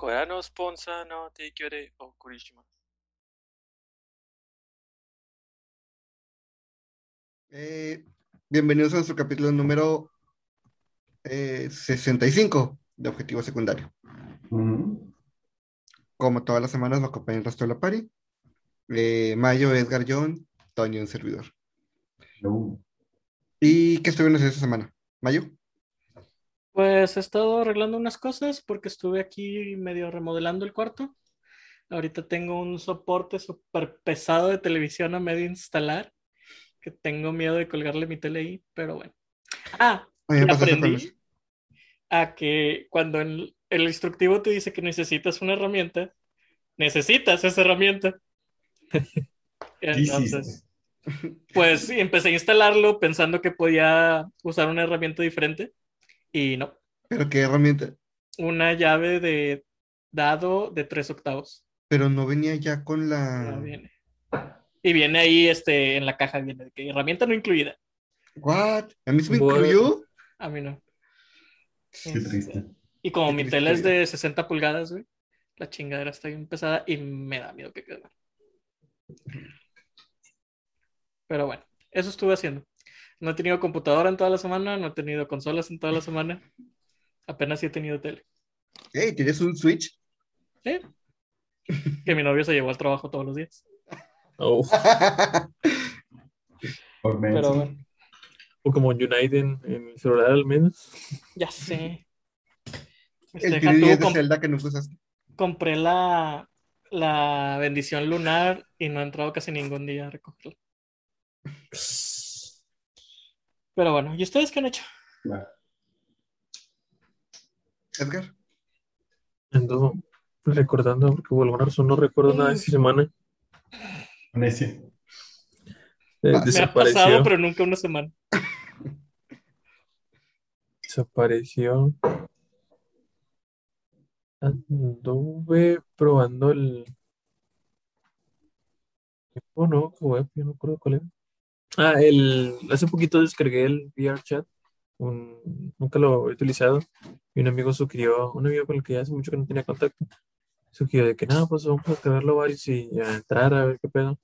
Corano Sponsa no eh, o Kurishima. Eh, bienvenidos a nuestro capítulo número eh, 65 de Objetivo Secundario. Como todas las semanas, nos acompaña el resto de la pari. Eh, Mayo, Edgar, John, Toño, un servidor. ¿Y qué estuvimos esta semana? ¿Mayo? Pues he estado arreglando unas cosas porque estuve aquí medio remodelando el cuarto. Ahorita tengo un soporte súper pesado de televisión a medio instalar, que tengo miedo de colgarle mi tele ahí, pero bueno. Ah, y con aprendí a que cuando el, el instructivo te dice que necesitas una herramienta, necesitas esa herramienta. Entonces, pues empecé a instalarlo pensando que podía usar una herramienta diferente y no. ¿Pero qué herramienta? una llave de dado de tres octavos. Pero no venía ya con No la... viene. Y viene ahí este, en la caja, viene de que herramienta no incluida. ¿What? ¿A mí se me What? incluyó? A mí no. Qué triste. Y como Qué mi tele es de 60 pulgadas, güey, la chingadera está bien pesada y me da miedo que quede mal. Pero bueno, eso estuve haciendo. No he tenido computadora en toda la semana, no he tenido consolas en toda la semana. Apenas sí he tenido tele. Hey, ¿tienes un Switch? Sí. Que mi novio se llevó al trabajo todos los días. Oh, Por menos. Pero bueno, Pokémon Unite en, en el celular al menos. ya sé. Este, El deja 3DS tú, de Zelda que no usaste. compré la, la bendición lunar y no he entrado casi ningún día a recogerla. Pero bueno, ¿y ustedes qué han hecho? Edgar. Ando recordando, porque por alguna razón no recuerdo nada de esa semana. Necio. Eh, Me ha Me ha desapareció. pasado, pero nunca una semana. Desapareció. Anduve probando el. Oh, no, qué web, yo no recuerdo cuál era. Ah, el. Hace poquito descargué el VRChat. Un... Nunca lo he utilizado. Y un amigo sugirió, un amigo con el que hace mucho que no tenía contacto, sugirió de que nada, pues vamos a descargarlo varios y a entrar a ver qué pedo.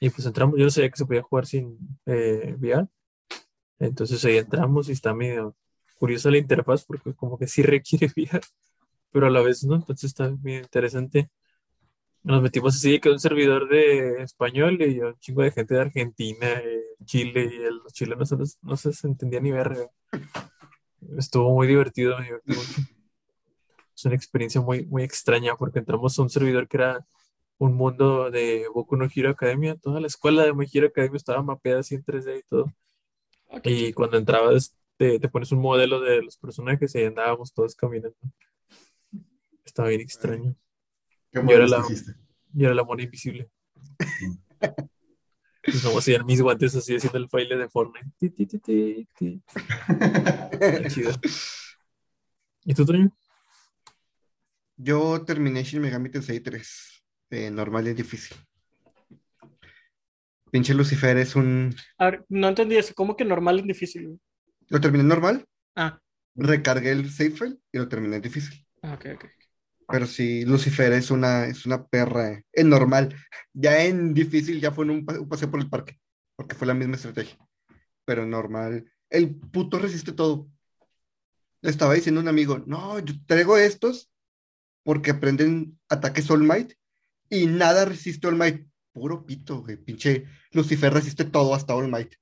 Y pues entramos, yo no sabía que se podía jugar sin eh, VR. Entonces ahí entramos y está medio curiosa la interfaz porque como que sí requiere VR, pero a la vez no, entonces está bien interesante. Nos metimos así que un servidor de español y un chingo de gente de Argentina, eh, Chile y el- los chilenos no, no se entendía ni verga. Estuvo muy divertido, me divertí mucho. Es una experiencia muy, muy extraña porque entramos a un servidor que era un mundo de Boku no Hero Academia. Toda la escuela de My Hero Academia estaba mapeada así en 3D y todo. Ok. Y cuando entrabas, te, te pones un modelo de los personajes y andábamos todos caminando. Estaba bien extraño. ¿Qué Yo era la-? Yo era la mona invisible. Y como hacían mis guantes así haciendo el baile de Fortnite. Ti, ti, ti, ti, ti. Está chido. ¿Y tú, Toño? Yo terminé Shin Megami Tensei 3. eh, normal y difícil. Pinche Lucifer es un... A ver, no entendí eso. ¿Cómo que normal es difícil? Lo terminé normal, Ah, recargué el save file y lo terminé difícil. ah, ok, ok. Pero sí, Lucifer es una, es una perra en normal. Ya en difícil ya fue en un, un paseo por el parque, porque fue la misma estrategia. Pero normal, el puto resiste todo. Le estaba diciendo a un amigo, no, yo traigo estos porque aprenden ataques All Might y nada resiste All Might. Puro pito, güey. Pinche Lucifer resiste todo hasta All Might.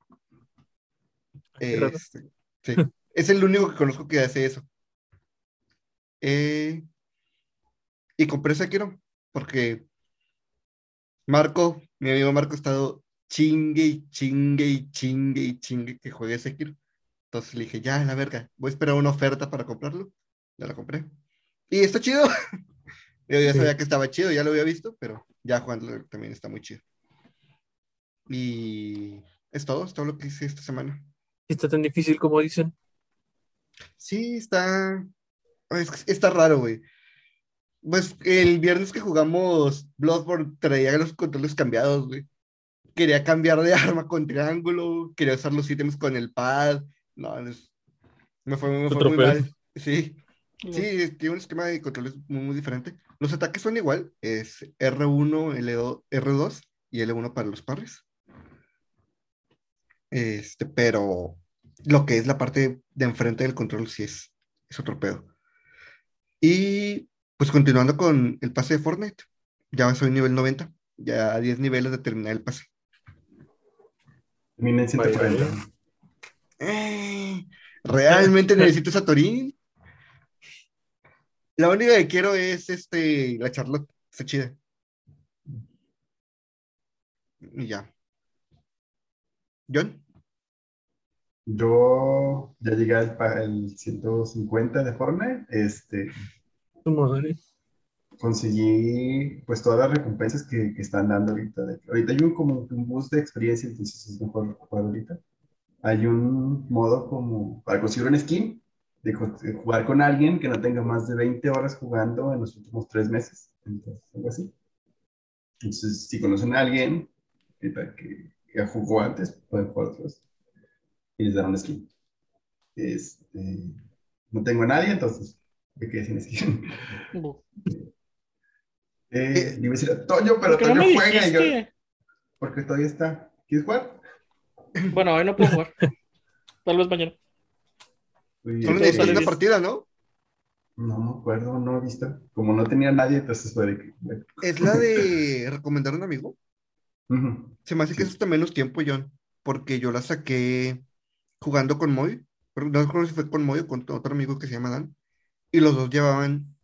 Raro. Este, sí. Es el único que conozco que hace eso. Eh, y compré Sekiro porque Marco, mi amigo Marco, ha estado chingue y chingue y chingue y chingue que juegue Sekiro. Entonces le dije, ya, la verga, voy a esperar una oferta para comprarlo. Ya la compré. Y está chido. Yo ya Sí. sabía que estaba chido, ya lo había visto, pero ya jugándolo también está muy chido. Y es todo, es todo lo que hice esta semana. ¿Está tan difícil como dicen? Sí, está. es- está raro, güey. Pues el viernes que jugamos Bloodborne traía los controles cambiados, güey. Quería cambiar de arma con triángulo, quería usar los ítems con el pad. No, es- me fue, me fue Otro muy pedo. mal. Sí. Sí, tiene un esquema de controles muy, muy diferente. Los ataques son igual, es R1, L2, R2 y L1 para los parries. Este, pero lo que es la parte de enfrente del control sí es, es otro pedo. Y pues continuando con el pase de Fortnite, ya soy nivel 90, ya a 10 niveles de terminar el pase. Termina en 140. Eh, ¿Realmente necesito esa Torín? La única que quiero es este, la Charlotte, está chida. Y ya. John, Yo ya llegué al al 150 de Fortnite. Este, madre. conseguí pues todas las recompensas que, que están dando ahorita. Ahorita hay un como un boost de experiencia, entonces es mejor jugar ahorita. Hay un modo como para conseguir un skin, de, de jugar con alguien que no tenga más de 20 horas jugando en los últimos tres meses. Entonces, algo así. Entonces, si conocen a alguien que, que ya jugó antes, pueden jugar otros y les dan un skin. Este, no tengo a nadie, entonces me quedé sin skin. Eh, iba a decir a Toño, pero ¿Por qué no Toño me juega y yo, dijiste? porque todavía está. ¿Quieres jugar? Bueno, hoy no puedo jugar. Tal vez mañana. Solo necesitas una partida, ¿no? No me acuerdo, no he visto. Como no tenía nadie, entonces fue de que. Es la de recomendar a un amigo. Se me hace que es hasta menos tiempo, John, porque yo la saqué jugando con Moy. pero No recuerdo si fue con Moy o con otro amigo que se llama Dan. Y los dos llevaban,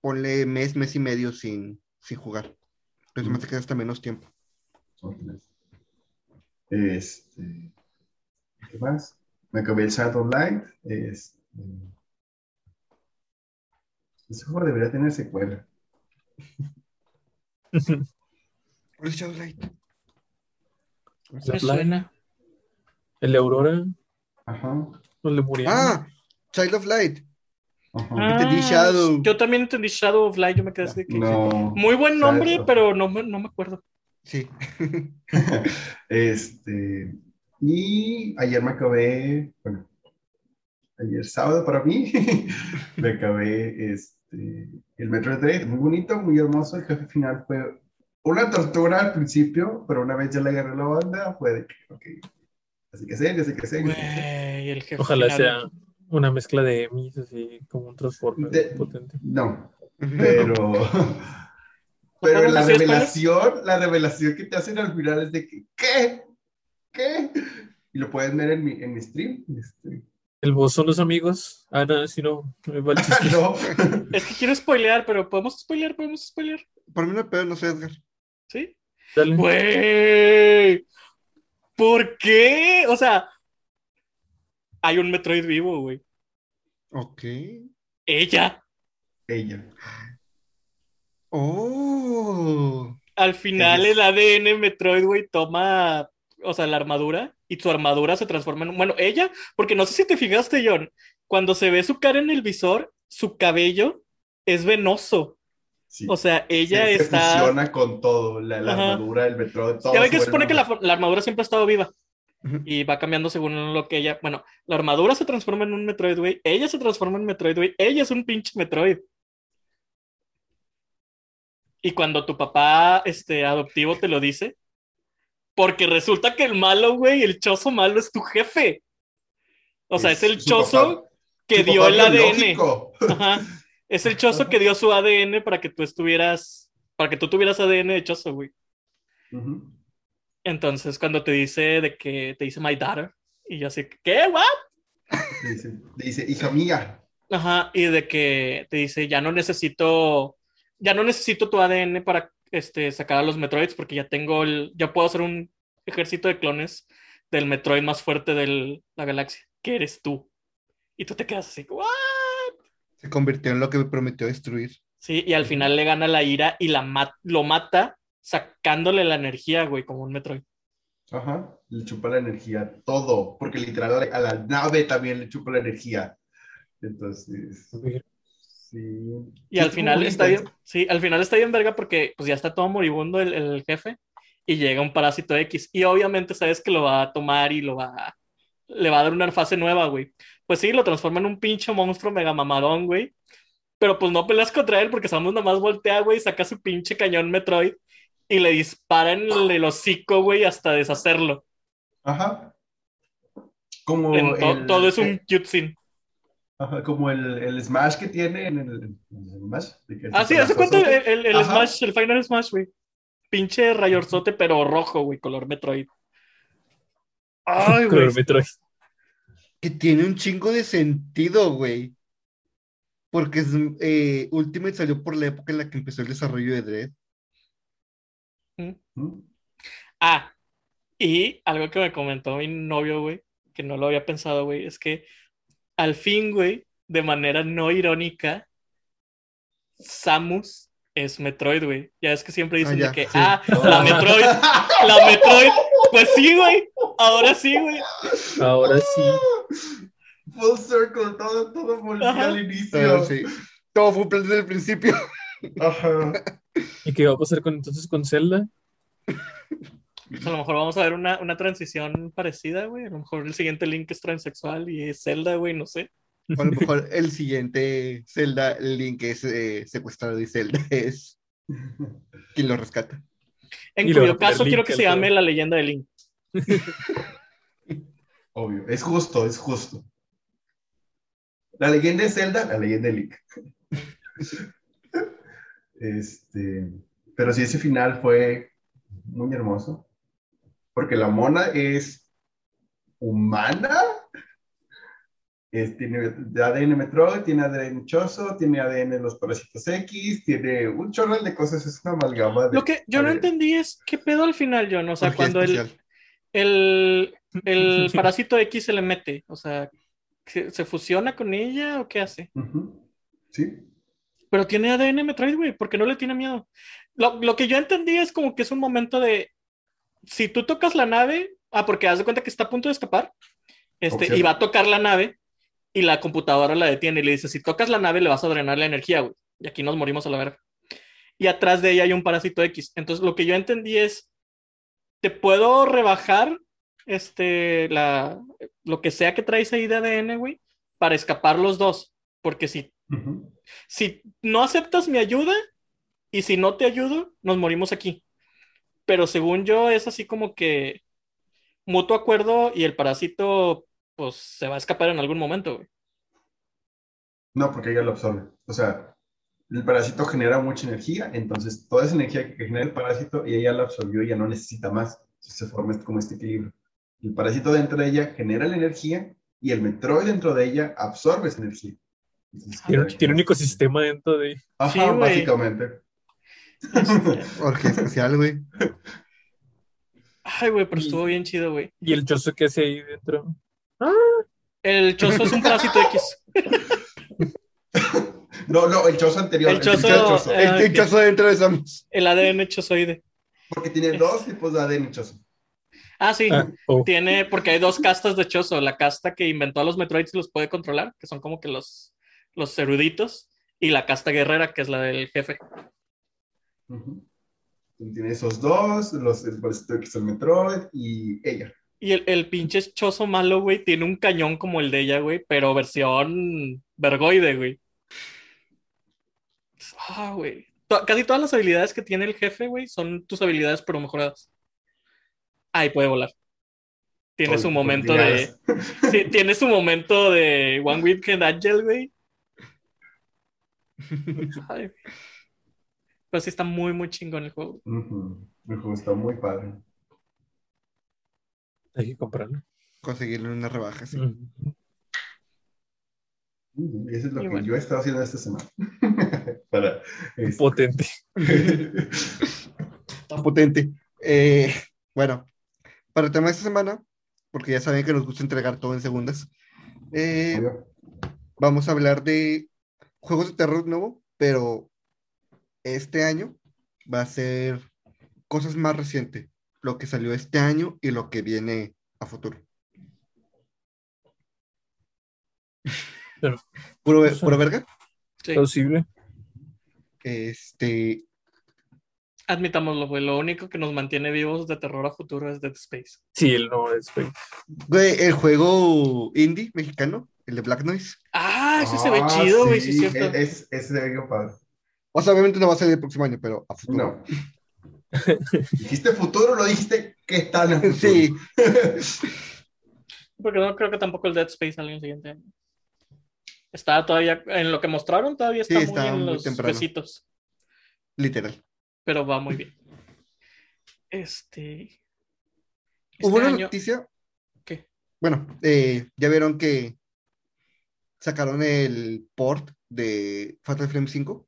ponle mes, mes y medio sin, sin jugar. Entonces se me hace que hasta menos tiempo. Este. ¿Qué más? Me acabé el Shadow Light. Este, ese juego debería tener secuela. ¿Cuál es Shadow Light? Fly. suena. El de Aurora, Ajá. de Muriel. Ah, Child of Light. Ajá. Entendí Shadow. Yo también entendí Shadow of Light. Yo me quedé así de que. No. Muy buen nombre, Shadow. pero no me, no me acuerdo. Sí. Este, y ayer me acabé, bueno, ayer sábado para mí, me acabé este, el Metroid Dread, muy bonito, muy hermoso. El jefe final fue una tortura al principio, pero una vez ya le agarré la onda, fue de que, ok, así que sé, así que sé. Güey, el jefe Ojalá final. sea una mezcla de Emis, así como un Transformer De- potente. No, pero, pero ¿Podemos la revelación, la revelación que te hacen al final es de que, ¿qué? ¿Qué? Y lo pueden ver en mi, en mi stream. Este, El boss son los amigos. Ah, no, si no, me va el chiste. no. Es que quiero spoilear, pero podemos spoilear, podemos spoilear. Por mí no hay pedo, no sé, Edgar. ¿Sí? Dale. Güey. ¿Por qué? O sea, hay un Metroid vivo, güey. Ok. Ella. Ella. Oh. Al final Ella. el ADN Metroid, güey, toma, o sea, la armadura y su armadura se transforma en... Bueno, ella, porque no sé si te fijaste, John, cuando se ve su cara en el visor, su cabello es venoso. Sí. O sea, ella Se- se está... fusiona con todo, la, armadura, el metro, todo. Ya ven que se supone que la, la armadura siempre ha estado viva Y va cambiando según lo que ella. Bueno, la armadura se transforma en un Metroid, güey. Ella se transforma en Metroid, güey. Ella es un pinche Metroid. Y cuando tu papá este, adoptivo te lo dice, porque resulta que el malo, güey, el chozo malo es tu jefe. O sea, es, el chozo papá- que dio el ADN. Ajá. Es el chozo que dio su ADN para que tú estuvieras, para que tú tuvieras ADN de chozo, güey. Ujú. Entonces, cuando te dice de que te dice my daughter, y yo así, ¿qué? ¿What? Dice, dice, hija mía. Ajá, y de que te dice, ya no necesito, ya no necesito tu ADN para este, sacar a los Metroids porque ya tengo el, ya puedo hacer un ejército de clones del Metroid más fuerte de la galaxia, que eres tú. Y tú te quedas así, ¿what? Se convirtió en lo que me prometió destruir. Sí, y al final le gana la ira y la ma- lo mata sacándole la energía, güey, como un Metroid. Ajá. Le chupa la energía, todo. Porque literal a la, a la nave también le chupa la energía. Entonces, sí. Y al final está bien, sí, al final está bien verga porque pues ya está todo moribundo el, el jefe y llega un parásito X y obviamente sabes que lo va a tomar y lo va a- le va a dar una fase nueva, güey. pues sí, lo transforma en un pinche monstruo mega mamadón, güey. Pero pues no peleas contra él porque Samus nada más voltea, güey, saca su pinche cañón Metroid y le dispara en el, el hocico, güey, hasta deshacerlo. Ajá. Como En to- el- todo es un eh, cutscene. ajá, como el, el Smash que tiene en el, en el Smash. de que Ah, sí, hace cuenta el, el- el. Smash, el Final Smash, güey. Pinche rayorzote, pero rojo, güey, color Metroid. Ay, güey. Color Metroid. Que tiene un chingo de sentido, güey. Porque es, eh, Ultimate salió por la época en la que empezó el desarrollo de Dread. ¿Mm? Ah, y algo que me comentó mi novio, güey, que no lo había pensado, güey, es que al fin, güey, de manera no irónica, Samus es Metroid, güey. Ya es que siempre dicen Ah, de que, sí. ah, la Metroid, la Metroid. Pues sí, güey. Ahora sí, güey. Ahora sí. Full circle, todo, todo volvió Ajá. al inicio. Sí, todo fue un plan desde el principio. Ajá. ¿Y qué va a pasar con entonces con Zelda? A lo mejor vamos a ver una, una transición parecida, güey. A lo mejor el siguiente Link es transexual y es Zelda, güey, no sé. O a lo mejor el siguiente Zelda, el Link es eh, secuestrado y Zelda es quien lo rescata. En Y cuyo caso quiero que se llame. La leyenda de Link. Obvio, es justo, es justo. La leyenda de Zelda, la leyenda de Link. Este, pero sí, ese final fue muy hermoso. Porque la mona es humana. Es- tiene ADN Metroid, tiene ADN Choso, tiene ADN los parásitos X, tiene un chorro de cosas. Es una amalgama de. Lo que yo no entendí es qué pedo al final, John. O sea, cuando el, el, el parásito X se le mete, o sea, ¿se, se fusiona con ella o qué hace? Sí. Pero tiene ADN Metroid, güey, porque no le tiene miedo. Lo, lo que yo entendí es como que es un momento de. Si tú tocas la nave, ah, porque haz de cuenta que está a punto de escapar, este, Ok. y va a tocar la nave, y la computadora la detiene y le dice: Si tocas la nave, le vas a drenar la energía, güey. Y aquí nos morimos a la verga. Y atrás de ella hay un parásito X. Entonces, lo que yo entendí es: Te puedo rebajar este, la, lo que sea que traes ahí de ADN, güey, para escapar los dos. Porque si Ujú. Si no aceptas mi ayuda y si no te ayudo, nos morimos aquí. Pero según yo es así como que mutuo acuerdo y el parásito pues se va a escapar en algún momento. No, porque ella lo absorbe. O sea, el parásito genera mucha energía, entonces toda esa energía que genera el parásito y ella la absorbió y ya no necesita más. Se forma como este equilibrio. El parásito dentro de ella genera la energía y el Metroid dentro de ella absorbe esa energía. Tiene, un- queda- tiene un ecosistema dentro de. Ajá, Sí, básicamente. Orgía especial, güey. Ay, güey, pero estuvo bien chido, güey. Y el chozo que hace ahí dentro. El chozo es un parásito X. No, no, el chozo anterior. El chozo, pinche chozo. El pinchazo dentro de Samus. El ADN chozoide. Porque tiene dos tipos de ADN chozo. Ah, sí. Ah, oh. Tiene, porque hay dos castas de chozo. La casta que inventó a los Metroids y los puede controlar, que son como que los, los eruditos. Y la casta guerrera, que es la del jefe. Tiene esos dos, los, el que el Metroid y ella. Y el, el pinche chozo malo, güey, tiene un cañón como el de ella, güey, pero versión vergoide, güey. Ah, güey. Casi todas las habilidades que tiene el jefe, güey, son tus habilidades, pero mejoradas. Ah, y puede volar. Tiene su momento de. sí, tiene su momento de One Weekend Angel, güey. Pero sí está muy, muy chingón el juego. Ujú. El juego está muy padre. Hay que comprarlo. Conseguirle una rebaja, sí. Eso es lo Y que bueno. yo he estado haciendo esta semana. Para. este, Potente. Tan potente. Eh, bueno, para el tema de esta semana, porque ya saben que nos gusta entregar todo en segundas, eh, vamos a hablar de juegos de terror nuevo, pero este año va a ser cosas más recientes, lo que salió este año y lo que viene a futuro. Pero- Puro, ve- puro verga. Sí, Plausible. Este, admitámoslo, güey. Lo único que nos mantiene vivos de terror a futuro es Dead Space. Sí, el no es. güey. güey, el juego indie mexicano el de Black Noise. Ah, ese se ve Ah, chido, güey, sí, es sí, cierto. es- Ese se ve bien padre. O sea, obviamente no va a salir el próximo año, pero a futuro. No. dijiste futuro, lo dijiste que a futuro. Sí, Porque no creo que tampoco el Dead Space salga el siguiente año. Está todavía, en lo que mostraron, todavía está, Sí, muy está en muy los temprano. besitos. literal. Pero va muy bien. Este. Este Hubo una año. noticia. ¿Qué? Bueno, eh, ya vieron que sacaron el port de Fatal Frame 5.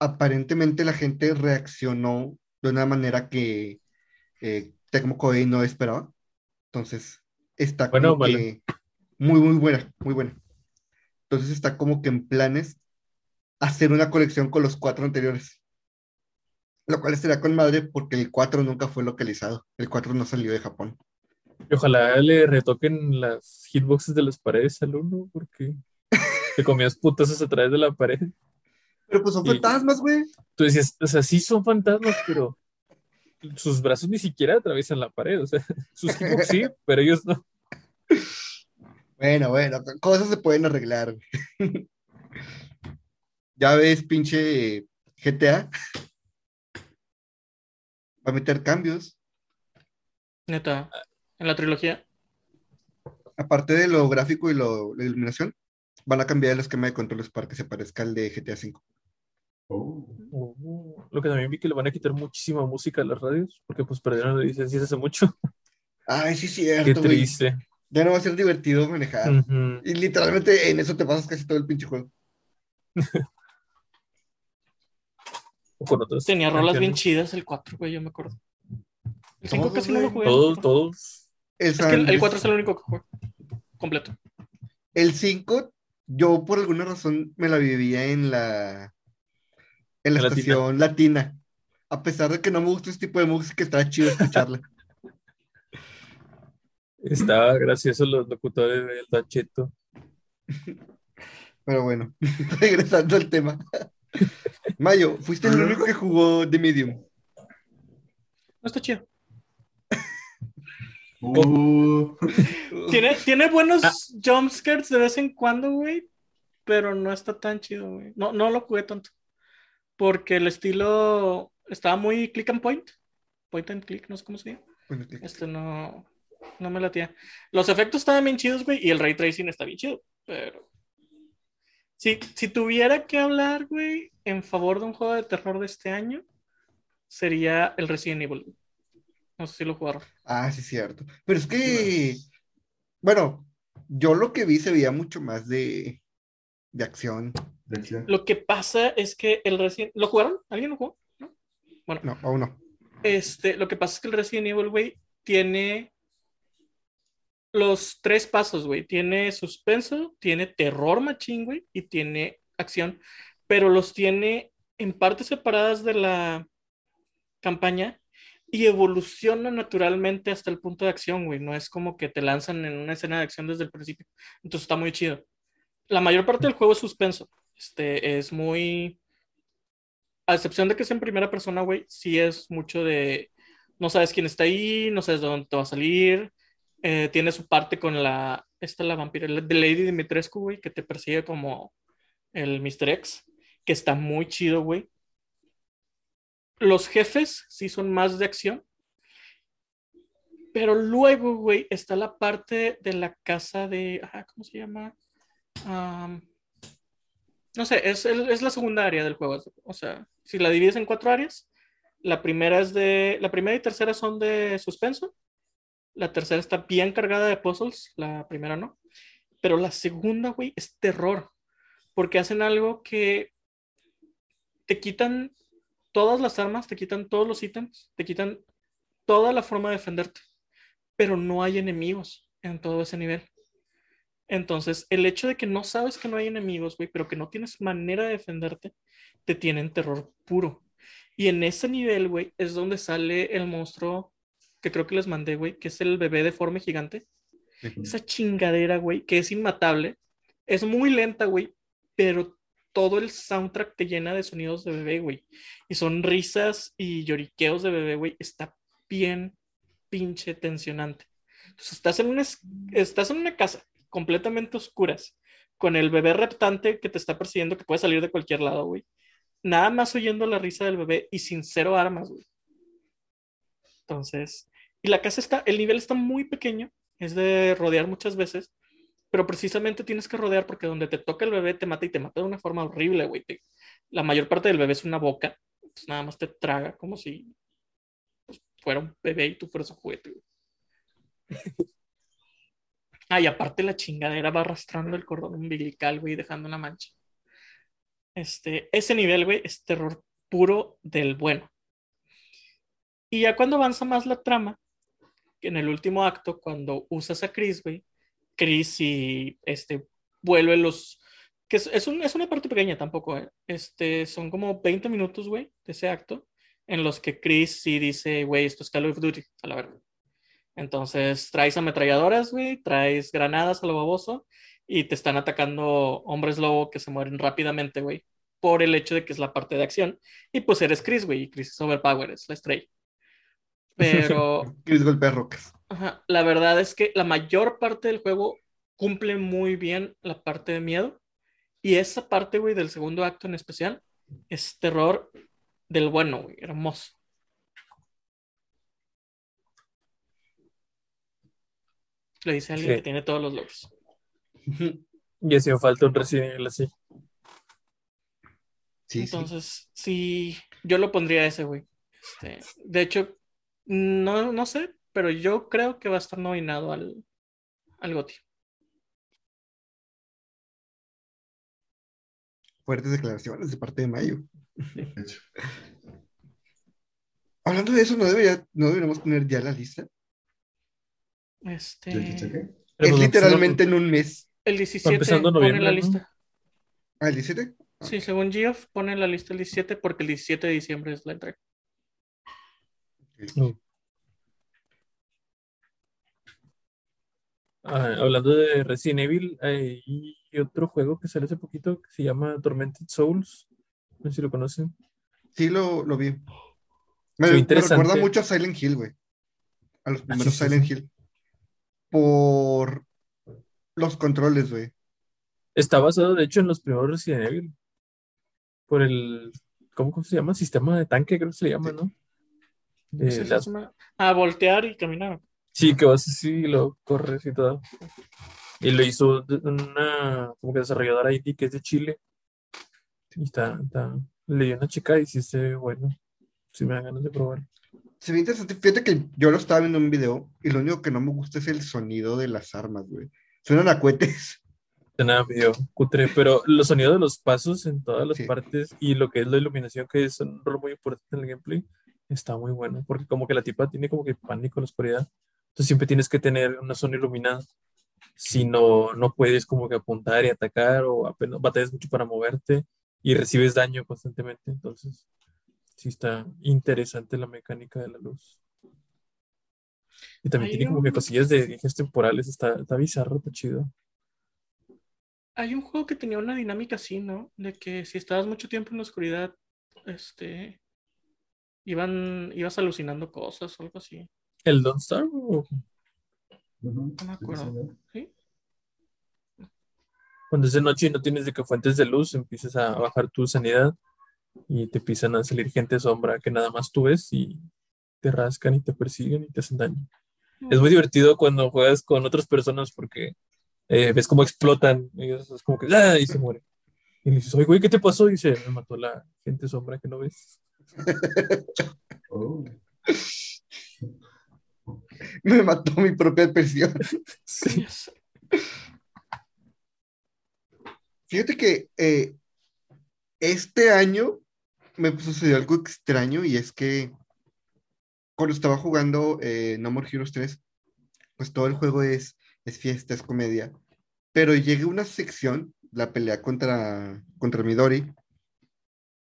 Aparentemente la gente reaccionó de una manera que eh, Tecmo Koei no esperaba. Entonces, está Bueno, como vale. que muy, muy buena, muy buena. Entonces está como que en planes hacer una colección con los cuatro anteriores. Lo cual estaría con madre porque el 4 nunca fue localizado. El 4 no salió de Japón. Y ojalá le retoquen las hitboxes de las paredes al uno, porque te comías putazos a través de la pared. Pero pues son Y- fantasmas, güey. Tú decías, o sea, sí son fantasmas, pero sus brazos ni siquiera atraviesan la pared. O sea, sus hitbox sí, pero ellos no. Bueno, bueno, co- cosas se pueden arreglar. güey. Ya ves, pinche GTA. Va a meter cambios. Neta. En la trilogía. Aparte de lo gráfico y lo, la iluminación, van a cambiar el esquema de controles para que se parezca al de GTA V. Oh. Oh, lo que también vi que le van a quitar muchísima música a las radios, porque pues perdieron la licencia hace mucho. Ay, sí, Qué cierto, güey. triste. Ya no va a ser divertido manejar. Y literalmente en eso te pasas casi todo el pinche juego. O con otras Tenía rolas bien chidas el 4, güey, yo me acuerdo. El 5 Todos, casi no lo jugué. Todos, todos. El, Es que el, San- el 4 es el único que juego. Completo. El 5, yo por alguna razón me la vivía en la, en la latina. estación latina. A pesar de que no me gusta este tipo de música, estaba chido escucharla. Estaba gracioso los locutores del Don. Pero bueno, regresando al tema. Mayo, fuiste el único que jugó The Medium. No está chido. Uh, Tiene, tiene buenos Ah. jumpscares de vez en cuando, güey. Pero no está tan chido, güey. No, no lo jugué tanto. Porque el estilo estaba muy click and point. Point and click, no sé cómo se llama. Bueno, Este no, no me latía. Los efectos estaban bien chidos, güey, y el ray tracing está bien chido, pero. Si, si tuviera que hablar, güey, en favor de un juego de terror de este año, sería el Resident Evil. No sé si lo jugaron. Ah, sí, cierto. Pero es que, bueno, yo lo que vi se veía mucho más de, de acción. de acción. Lo que pasa es que el Resident. ¿Lo jugaron? ¿Alguien lo jugó? ¿No? Bueno, No, aún no. Este, lo que pasa es que el Resident Evil, güey, tiene los tres pasos, güey. Tiene suspenso, tiene terror machín, güey, y tiene acción, pero los tiene en partes separadas de la campaña y evoluciona naturalmente hasta el punto de acción, güey. No es como que te lanzan en una escena de acción desde el principio. Entonces está muy chido. La mayor parte del juego es suspenso. Este, es muy... A excepción de que es en primera persona, güey, sí es mucho de... No sabes quién está ahí, no sabes de dónde te va a salir. Eh, tiene su parte con la... Esta la vampira, de Lady Dimitrescu, güey, que te persigue como el Mr. X, que está muy chido, güey. Los jefes sí son más de acción. Pero luego, güey, está la parte de la casa de... ah, ¿Cómo se llama? Am, no sé, es, es la segunda área del juego. O sea, si la divides en cuatro áreas, la primera es de. La primera y tercera son de suspenso. La tercera está bien cargada de puzzles. La primera no. Pero la segunda, güey, es terror. Porque hacen algo que te quitan todas las armas, te quitan todos los ítems, te quitan toda la forma de defenderte. Pero no hay enemigos en todo ese nivel. Entonces, el hecho de que no sabes que no hay enemigos, güey, pero que no tienes manera de defenderte, te tienen terror puro. Y en ese nivel, güey, es donde sale el monstruo que creo que les mandé, güey, que es el bebé deforme gigante. Esa chingadera, güey, que es inmatable. Es muy lenta, güey, pero todo el soundtrack te llena de sonidos de bebé, güey. Y son risas y lloriqueos de bebé, güey. Está bien pinche tensionante. Entonces, estás en una, casa completamente oscuras, con el bebé reptante que te está persiguiendo, que puede salir de cualquier lado, güey. Nada más oyendo la risa del bebé y sin cero armas, güey. Entonces, y la casa está, el nivel está muy pequeño, es de rodear muchas veces, pero precisamente tienes que rodear porque donde te toca el bebé te mata y te mata de una forma horrible, güey. Te- La mayor parte del bebé es una boca, pues nada más te traga como si pues, fuera un bebé y tú fueras un juguete, güey. Ah, y aparte la chingadera va arrastrando el cordón umbilical, güey, dejando una mancha. Este, ese nivel, güey, es terror puro del bueno. Y ya cuando avanza más la trama, en el último acto, cuando usas a Chris, güey, Chris y este vuelve los. que es, es, un- es una parte pequeña tampoco, eh. Este, son como 20 minutos, güey, de ese acto, en los que Chris sí dice, güey, esto es Call of Duty, a la verdad. Entonces traes ametralladoras, güey, traes granadas a lo baboso y te están atacando hombres lobo que se mueren rápidamente, güey, por el hecho de que es la parte de acción. Y pues eres Chris, güey, y Chris es Overpower, es la estrella. Pero Chris golpea rocas. Ajá, La verdad es que la mayor parte del juego cumple muy bien la parte de miedo. Y esa parte, güey, del segundo acto en especial, es terror del bueno, güey, hermoso. Le dice a alguien Sí. que tiene todos los logros. Y hacía falta un Resident Evil así. Sí. Entonces, sí, yo lo pondría ese, güey. Este, de hecho, no, no sé, pero yo creo que va a estar nominado al, al GOTY. Fuertes declaraciones de parte de Mayo. Hablando de eso, ¿no, debería, no deberíamos poner ya la lista? Este. Es Pero literalmente en un mes. el 17 empezando pone la lista. ¿Ah, el 17? Sí, según Geoff, pone la lista el 17 porque el 17 de diciembre es la entrega. No. Ah, hablando de Resident Evil, hay otro juego que sale hace poquito que se llama Tormented Souls. No sé si lo conocen. Sí, lo, lo vi. Me, me recuerda mucho a Silent Hill, güey. A los primeros sí, sí, Silent sí. Hill. Por los controles, güey. Está basado, de hecho, en los primeros Resident Evil. Por el, ¿cómo, cómo se llama? Sistema de tanque, creo que se le llama, ¿no? Sí, las- se llama- A voltear y caminar. Sí, que vas así y lo corres y todo. Y lo hizo una como que desarrolladora indie que es de Chile. Y está, está, le dio una chica y sí se bueno. Sí me dan ganas de probar. Se ve interesante. Fíjate que yo lo estaba viendo en un video y lo único que no me gusta es el sonido de las armas, güey. Suenan a cohetes. Nada medio cutre, pero los sonidos de los pasos en todas las Sí. partes y lo que es la iluminación, que es un rol muy importante en el gameplay, está muy bueno. Porque como que la tipa tiene como que pánico a la oscuridad. Entonces siempre tienes que tener una zona iluminada. Si no, no puedes como que apuntar y atacar o apenas batallas mucho para moverte y recibes daño constantemente. Entonces, sí está interesante la mecánica de la luz. Y también Hay tiene como que cosillas de viajes temporales. Está, está bizarro, está chido. Hay un juego que tenía una dinámica así, ¿no? De que si estabas mucho tiempo en la oscuridad, este, iban, ibas alucinando cosas o algo así. ¿El Don't Starve? o-. No me acuerdo. Sí. Cuando es de noche y no tienes de que fuentes de luz, empiezas a bajar tu sanidad y te empiezan a salir gente sombra que nada más tú ves y te rascan y te persiguen y te hacen daño. Es muy divertido cuando juegas con otras personas porque eh, ves cómo explotan y es es como que ¡ah! y se muere. Y le dices, oye, güey, ¿qué te pasó? Y dice, me mató la gente sombra que no ves. Oh. Me mató mi propia presión. Sí. Fíjate que eh, este año me sucedió algo extraño y es que cuando estaba jugando eh, No More Heroes 3, pues todo el juego es, es fiesta, es comedia, pero llega una sección, la pelea contra, contra Midori,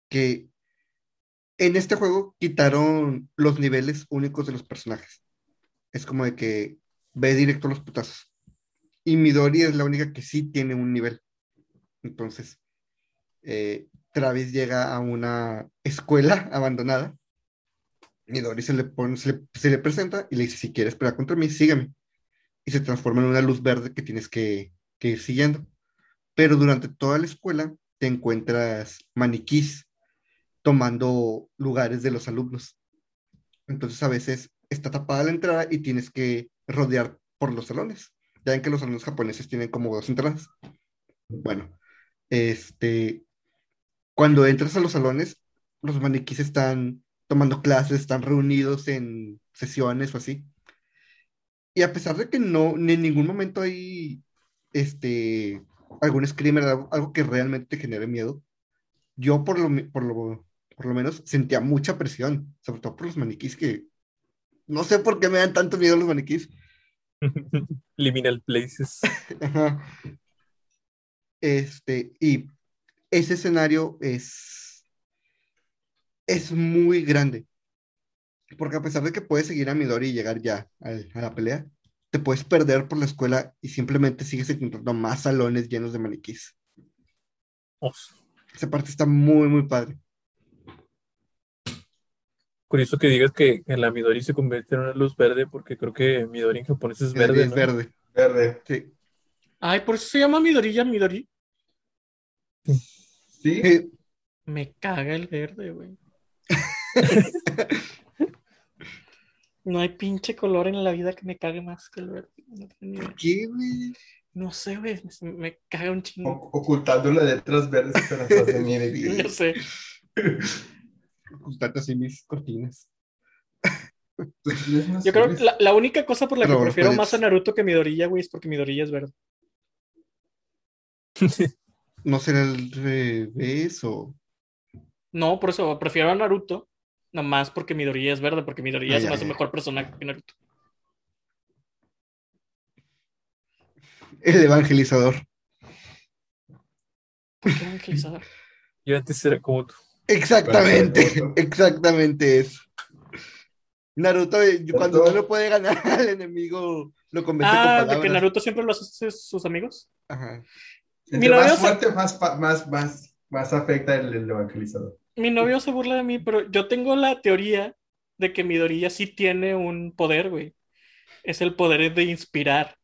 que en este juego quitaron los niveles únicos de los personajes. Es como de que ve directo los putazos. Y Midori es la única que sí tiene un nivel. Entonces, eh, Travis llega a una escuela abandonada. Midori se le, pone, se le presenta y le dice, si quieres pelear contra mí, sígueme. Y se transforma en una luz verde que tienes que, que ir siguiendo. Pero durante toda la escuela te encuentras maniquís tomando lugares de los alumnos. Entonces a veces está tapada la entrada y tienes que rodear por los salones. Ya ven que los salones japoneses tienen como dos entradas. Bueno, este, cuando entras a los salones, los maniquís están tomando clases, están reunidos en sesiones o así. Y a pesar de que no, ni en ningún momento hay este, algún screamer, algo, que realmente te genere miedo, yo por lo, por lo, por lo menos sentía mucha presión, sobre todo por los maniquís que no sé por qué me dan tanto miedo los maniquís. Liminal Places. Este, y ese escenario es, es muy grande. Porque a pesar de que puedes seguir a Midori y llegar ya al- a la pelea, te puedes perder por la escuela y simplemente sigues encontrando más salones llenos de maniquís. Esa parte está muy, muy padre. Curioso que digas que, que la Midori se convierte en una luz verde, porque creo que Midori en japonés es verde, es ¿no? verde. Verde. Sí. Ay, por eso se llama Midorilla Midori. ¿Sí? Me caga el verde, güey. No hay pinche color en la vida que me cague más que el verde. No, idea. ¿Qué, güey? No sé, güey. Me, me caga un chingo. O- ocultando las letras verdes mí de vida. No sé. Ocultarte así mis cortinas. Yo creo que la, la única cosa por la que Pero, prefiero pues- más a Naruto que Midorilla, güey, es porque Midorilla es verde. ¿No será el revés o...? No, por eso prefiero a Naruto, nomás porque Midorilla es verde, porque Midorilla Ah, se ya, me hace ya. mejor personaje que Naruto. El evangelizador. ¿Por qué evangelizador? Yo antes era como tú. Exactamente, exactamente eso. Naruto, eh, cuando Naruto. no le puede ganar al enemigo, lo convence con Ah, de palabras. que Naruto siempre lo hace sus amigos. Ajá. Mi novio más se- fuerte, más, más, más, más afecta el, el evangelizador. Mi novio se burla de mí, pero yo tengo la teoría de que Midorilla sí tiene un poder, güey. Es el poder de inspirar.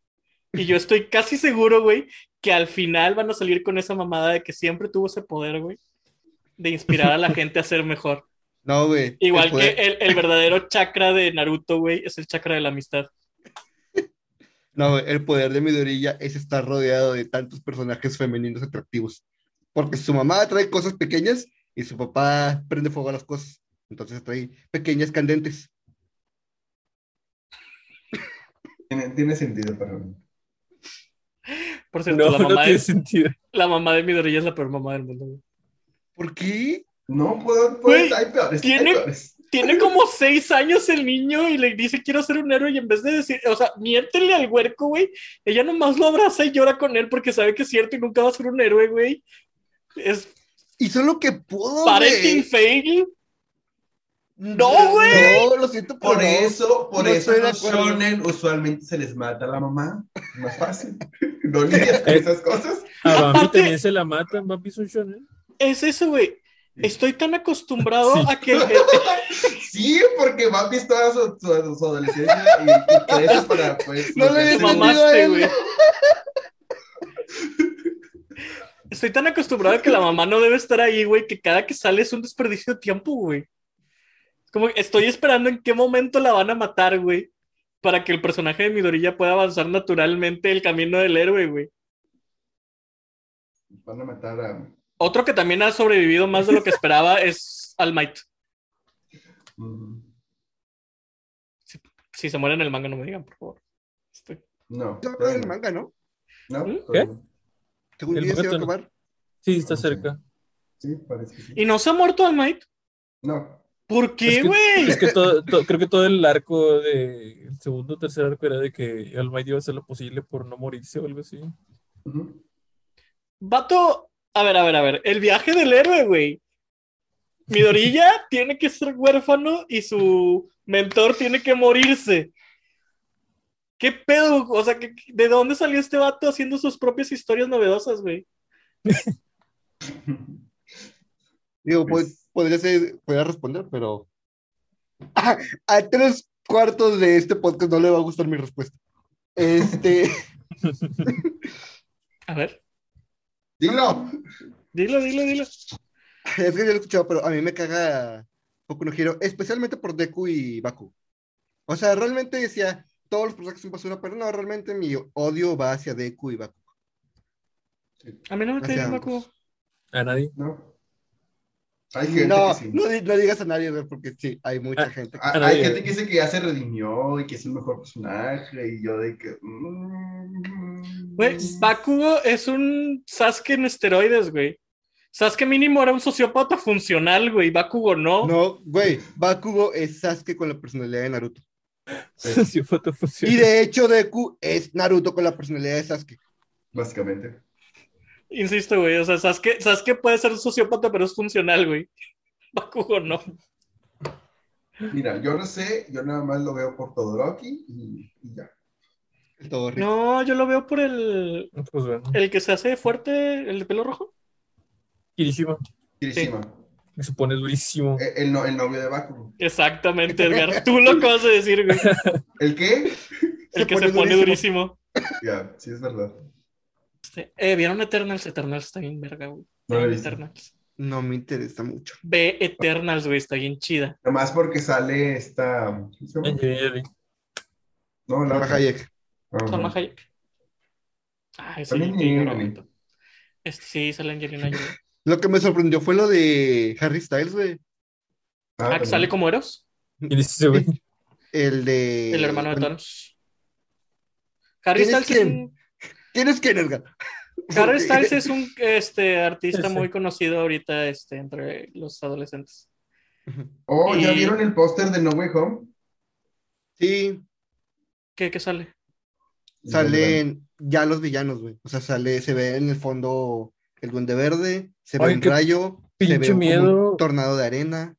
Y yo estoy casi seguro, güey, que al final van a salir con esa mamada de que siempre tuvo ese poder, güey, de inspirar a la gente a ser mejor. No, güey. Igual el que el, el verdadero chakra de Naruto, güey, es el chakra de la amistad. No, güey, el poder de Midorilla es estar rodeado de tantos personajes femeninos atractivos. Porque su mamá trae cosas pequeñas y su papá prende fuego a las cosas. Entonces trae pequeñas candentes. Tiene, tiene sentido para mí. Por cierto, No, la, no mamá tiene de, sentido. la mamá de Midorilla es la peor mamá del mundo, güey. ¿Por qué? No puedo, hay peores, hay tiene- peores. Tiene como seis años el niño y le dice quiero ser un héroe y en vez de decir, o sea, miéntele al huerco, güey, ella nomás lo abraza y llora con él porque sabe que es cierto y nunca va a ser un héroe, güey. Es Hizo lo que pudo, parenting fail. No, güey. No, lo siento por, Por eso, por No eso los shonen usualmente se les mata a la mamá. Es más fácil. No lidias con esas cosas. A Bambi Aparte- también se la matan. Bambi es un shonen. Es eso, güey. Estoy tan acostumbrado Sí. a que el- Sí, porque Bambi toda su, su, su adolescencia y, y crece para pues. No le mamaste, güey. Estoy tan acostumbrado a que la mamá no debe estar ahí, güey, que cada que sale es un desperdicio de tiempo, güey. Como que estoy esperando en qué momento la van a matar, güey, para que el personaje de Midorilla pueda avanzar naturalmente el camino del héroe, güey. Van a matar a. Otro que también ha sobrevivido más de lo que esperaba es All Might. mm, Si se muere en el manga, no me digan, por favor. Estoy- No. Todavía el no. manga, ¿no? ¿No? ¿Mm? no. Según ya se va a no. acabar. Sí, está cerca. Sí, parece que sí. ¿Y no se ha muerto All Might? No. ¿Por qué, Es que- güey? Es que todo, to- creo que todo el arco de el segundo o tercer arco era de que Almighty iba a hacer lo posible por no morirse o algo así. Ujú. Vato, a ver, a ver, a ver. El viaje del héroe, güey. Midorilla tiene que ser huérfano y su mentor tiene que morirse. ¿Qué pedo? O sea, ¿qué- ¿de dónde salió este vato haciendo sus propias historias novedosas, güey? Digo, Pues- pues, podría ser, podría responder, pero a, a tres cuartos de este podcast no le va a gustar mi respuesta. Este, A ver, Dilo. dilo, dilo, dilo. Es que yo lo he escuchado, pero a mí me caga Boku no Hero, especialmente por Deku y Baku. O sea, realmente decía, todos los personajes son basura, pero no, realmente mi odio va hacia Deku y Baku. A mí no me cae Bakugo. A nadie. No. Hay gente No, que sí. no, di- no digas a nadie, porque sí, hay mucha Ah, gente. que- Ah, Hay gente que dice que ya se redimió y que es el mejor personaje y yo de que... mm, Güey, Bakugo es un Sasuke en esteroides, güey. Sasuke mínimo era un sociópata funcional, güey. Bakugo no. No, güey, Bakugo es Sasuke con la personalidad de Naruto. Sí, foto Y de hecho, Deku es Naruto con la personalidad de Sasuke. Básicamente. Insisto, güey. O sea, Sasuke, Sasuke puede ser un sociópata, pero es funcional, güey. Bakugo no. Mira, yo no sé, yo nada más lo veo por Todoroki y, y ya. Todo rico. No, yo lo veo por el, Pues bueno. el que se hace fuerte, el de pelo rojo. Kirishima. Kirishima, Me supone durísimo. el, no- el novio de Bakugo. Exactamente, Edgar. Tú lo acabas de decir, güey. ¿El qué? El que se pone durísimo. Ya, sí es verdad. Este, eh, ¿Vieron Eternals? Eternals está bien verga, güey. No. Eternals. No me interesa mucho. Ve Eternals, güey. Está bien chida. Nomás porque sale esta... No, la. Hayek. Ajá. Salma Hayek. Ay, sí, También qué. Este, sí, sale Angelina Jolie. Lo que me sorprendió fue lo de Harry Styles, güey. Ah, Ah, que sale como Eros. El de. el hermano de Thanos. Harry ¿Quién es Styles es quién? un, ¿Quién es quién, Edgar? Harry Styles es un este, artista muy conocido ahorita este, entre los adolescentes. Oh, ¿ya Y- vieron el póster de No Way Home? Sí, ¿Qué, qué sale? salen ya los villanos, güey. O sea, sale, se ve en el fondo el Duende Verde, se ve Ay, un qué rayo, se ve miedo. un tornado de arena.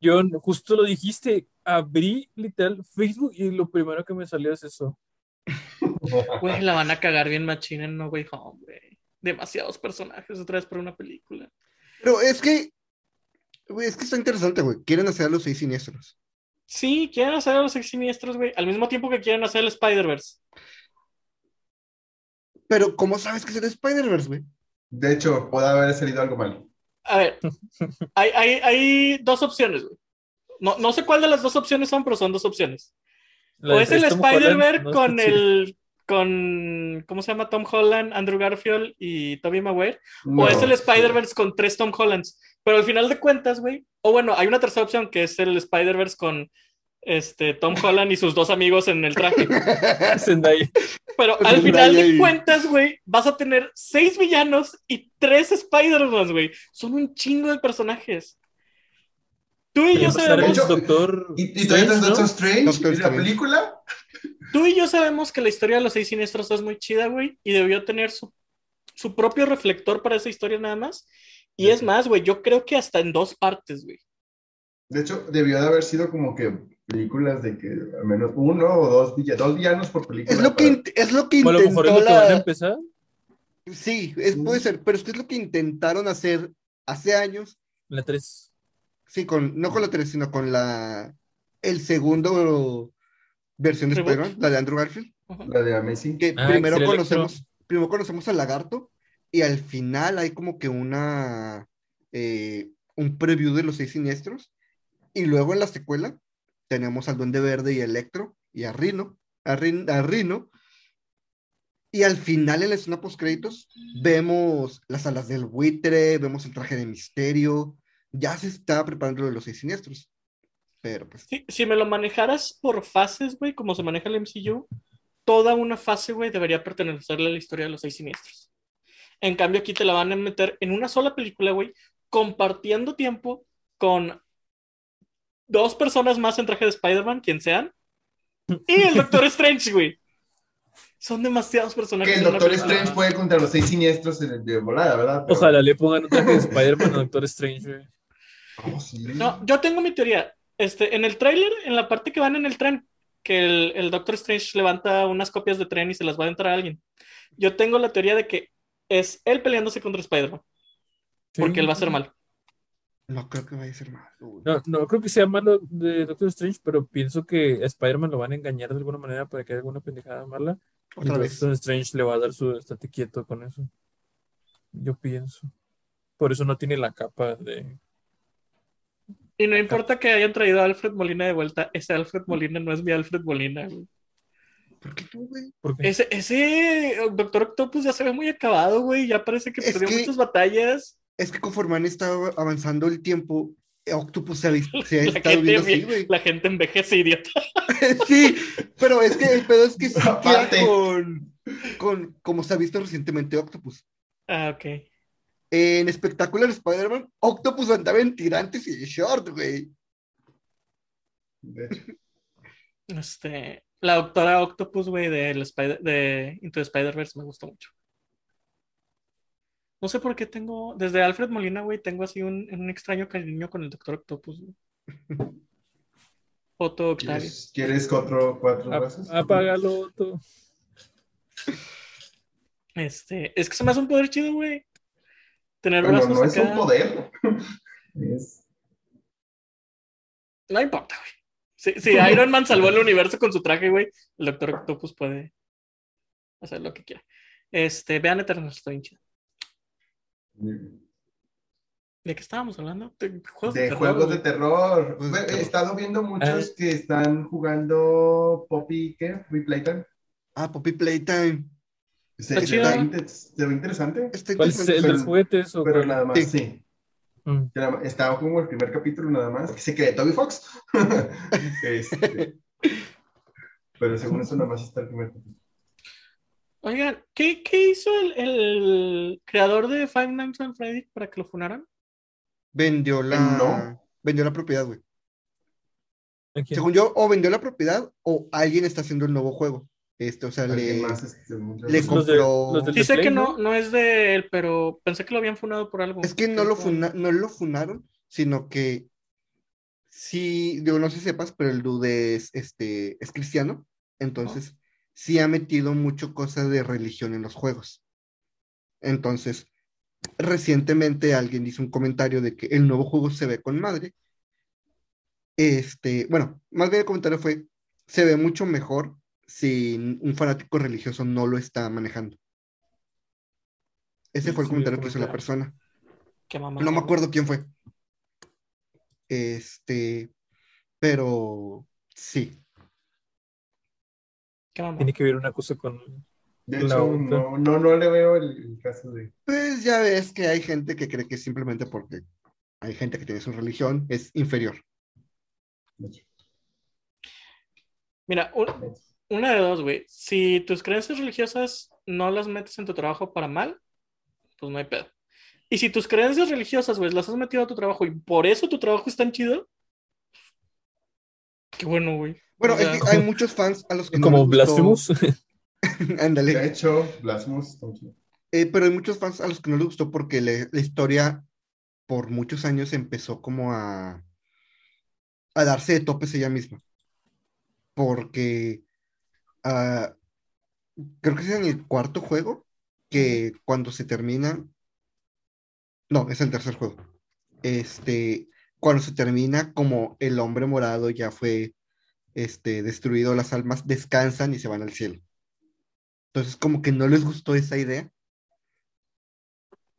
Yo justo lo dijiste. Abrí literal Facebook y lo primero que me salió es eso. Güey, la van a cagar bien machina en No Way Home, güey. Demasiados personajes otra vez por una película. Pero es que, güey, es que está interesante, güey. Quieren hacer a los seis siniestros. Sí, quieren hacer a los seis siniestros, güey, al mismo tiempo que quieren hacer el Spider-Verse. Pero, ¿cómo sabes que es el Spider-Verse, güey? De hecho, puede haber salido algo mal. A ver, hay, hay, hay dos opciones, güey. No, no sé cuál de las dos opciones son, pero son dos opciones. La O es el no está con el. Con. ¿Cómo se llama? Tom Holland, Andrew Garfield y Tobey Maguire. No, o es el sí. Spider-Verse con tres Tom Hollands. Pero al final de cuentas, güey. O bueno, hay una tercera opción que es el Spider-Verse con este, Tom Holland y sus dos amigos en el traje. Pero al final de y- cuentas, güey, vas a tener seis villanos y tres Spider-Man, güey. Son un chingo de personajes. Tú y yo el sabemos, hecho, Doctor ¿Y, y Strange, todavía ¿no? Doctor Strange Doctor en la película? Tú y yo sabemos que la historia de los seis siniestros es muy chida, güey, y debió tener su, su propio reflector para esa historia nada más. Y es más, güey, yo creo que hasta en dos partes, güey. De hecho, debió de haber sido como que películas de que al menos uno o dos, villa- dos villanos por película. Es lo que, para- es lo que O a lo mejor es intentó lo que van a empezar. Sí, es, puede ser, pero es que es lo que intentaron hacer hace años. La 3. Sí, con, no con la 3, sino con la... El segundo versión de. Spider-Man, la de Andrew Garfield. Ajá. La de Amazing. que Ah, primero conocemos, primero conocemos al lagarto y al final hay como que una eh, un preview de los seis siniestros y luego en la secuela tenemos al Duende Verde y Electro y a Rino, a, Rin- a Rino y al final en la escena post créditos vemos las alas del buitre, vemos el traje de misterio, ya se está preparando lo de los seis siniestros. Pero pues Sí, si me lo manejaras por fases, güey, como se maneja el MCU, toda una fase, güey, debería pertenecerle a la historia de los seis siniestros. En cambio, aquí te la van a meter en una sola película, güey, compartiendo tiempo con dos personas más en traje de Spider-Man, quien sean, y el Doctor Strange, güey. Son demasiados personajes. Que el en Doctor. Strange fue contra los seis siniestros de, de volada, ¿verdad? Pero- Ojalá le pongan un traje de Spider-Man a Doctor Strange, güey. Oh, sí. No, yo tengo mi teoría. Este, en el tráiler, en la parte que van en el tren, que el, el Doctor Strange levanta unas copias de tren y se las va a entrar a alguien. Yo tengo la teoría de que es él peleándose contra Spider-Man, porque él va a ser malo. no creo que vaya a ser malo. No, no creo que sea malo de Doctor Strange, pero pienso que a Spider-Man lo van a engañar de alguna manera para que haga alguna pendejada mala. Otra Y vez. Doctor Strange le va a dar su estate quieto con eso. Yo pienso. Por eso no tiene la capa de. Y no importa que hayan traído a Alfred Molina de vuelta, ese Alfred Molina no es mi Alfred Molina. güey. ¿Por qué tú, güey? Porque Ese, ese Doctor Octopus ya se ve muy acabado, güey. Ya parece que Es perdió que- muchas batallas. Es que conforme han estado avanzando el tiempo, Octopus se ha, se ha La estado gente, viendo enve- así, güey. la gente envejece, idiota. Sí, pero es que el pedo es que sí queda con, con como se ha visto recientemente Octopus. Ah, ok. En Spectacular Spider-Man, Octopus andaba en tirantes y short, güey. De Este, la doctora Octopus, güey, del Spider- de Into the Spider-Verse me gustó mucho. No sé por qué tengo, desde Alfred Molina, güey, tengo así un, un extraño cariño con el Doctor Octopus. güey. Otto Octavio. ¿Quieres, ¿Quieres cuatro, cuatro ap- brazos? apágalo todo. Este, es que se me hace un poder chido, güey. Tener Bueno, brazos no es acá. un poder. Es No importa, güey. Si, Iron Man salvó el universo con su traje, güey, el Doctor Octopus puede hacer lo que quiera. Este, vean Eternals, está bien chido. ¿De qué estábamos hablando? De juegos de, de terror, juegos de terror. De He estado viendo muchos Ah. que están jugando Poppy, ¿qué? Free Playtime. Ah, Poppy Playtime. Se, Está se inter- se ve interesante, Está ¿Cuál es el de los juguetes? O pero cuál? nada más, Sí. sí. Mm. Estaba como el primer capítulo nada más, que se cree Toby Fox. Este, pero según eso nada más está el primer capítulo. Oigan, ¿qué, qué hizo el, el creador de Five Nights at Freddy para que lo funaran? Vendió la, No. vendió la propiedad, güey. Según yo, o vendió la propiedad o alguien está haciendo el nuevo juego. Este, o sea, le, más, este, le veces. Los de- compró. los Sí sé Play, que ¿no? no, no es de él, pero pensé que lo habían funado por algo. Es que no lo, funa- no lo funaron, sino que sí, digo, no sé si sepas, pero el dude es, este, es cristiano, entonces sí ha metido mucho cosa de religión en los juegos. Entonces, recientemente alguien hizo un comentario de que el nuevo juego se ve con madre. Este, bueno, más bien el comentario fue, se ve mucho mejor si un fanático religioso no lo está manejando. Ese Sí, fue el sí, comentario que hizo la persona. Qué mamá. No me acuerdo quién fue. Este, pero sí. Qué mamá. Tiene que ver una cosa con. De hecho, no, no, no le veo el, el caso de. Pues ya ves que hay gente que cree que simplemente porque hay gente que tiene su religión es inferior. Mira, un- una de dos, güey. Si tus creencias religiosas no las metes en tu trabajo para mal, pues no hay pedo. Y si tus creencias religiosas, güey, las has metido a tu trabajo y por eso tu trabajo es tan chido, qué bueno, güey. Bueno, O sea, es que hay muchos fans a los que no Como Blasphemous. Ándale. De hecho, Blasphemous. Eh, pero hay muchos fans a los que no les gustó porque le- la historia por muchos años empezó como a, a darse de topes ella misma. Porque ah, creo que es en el cuarto juego que cuando se termina. No, es el tercer juego. Este, cuando se termina, como el hombre morado ya fue este, destruido, las almas descansan y se van al cielo. Entonces, como que no les gustó esa idea.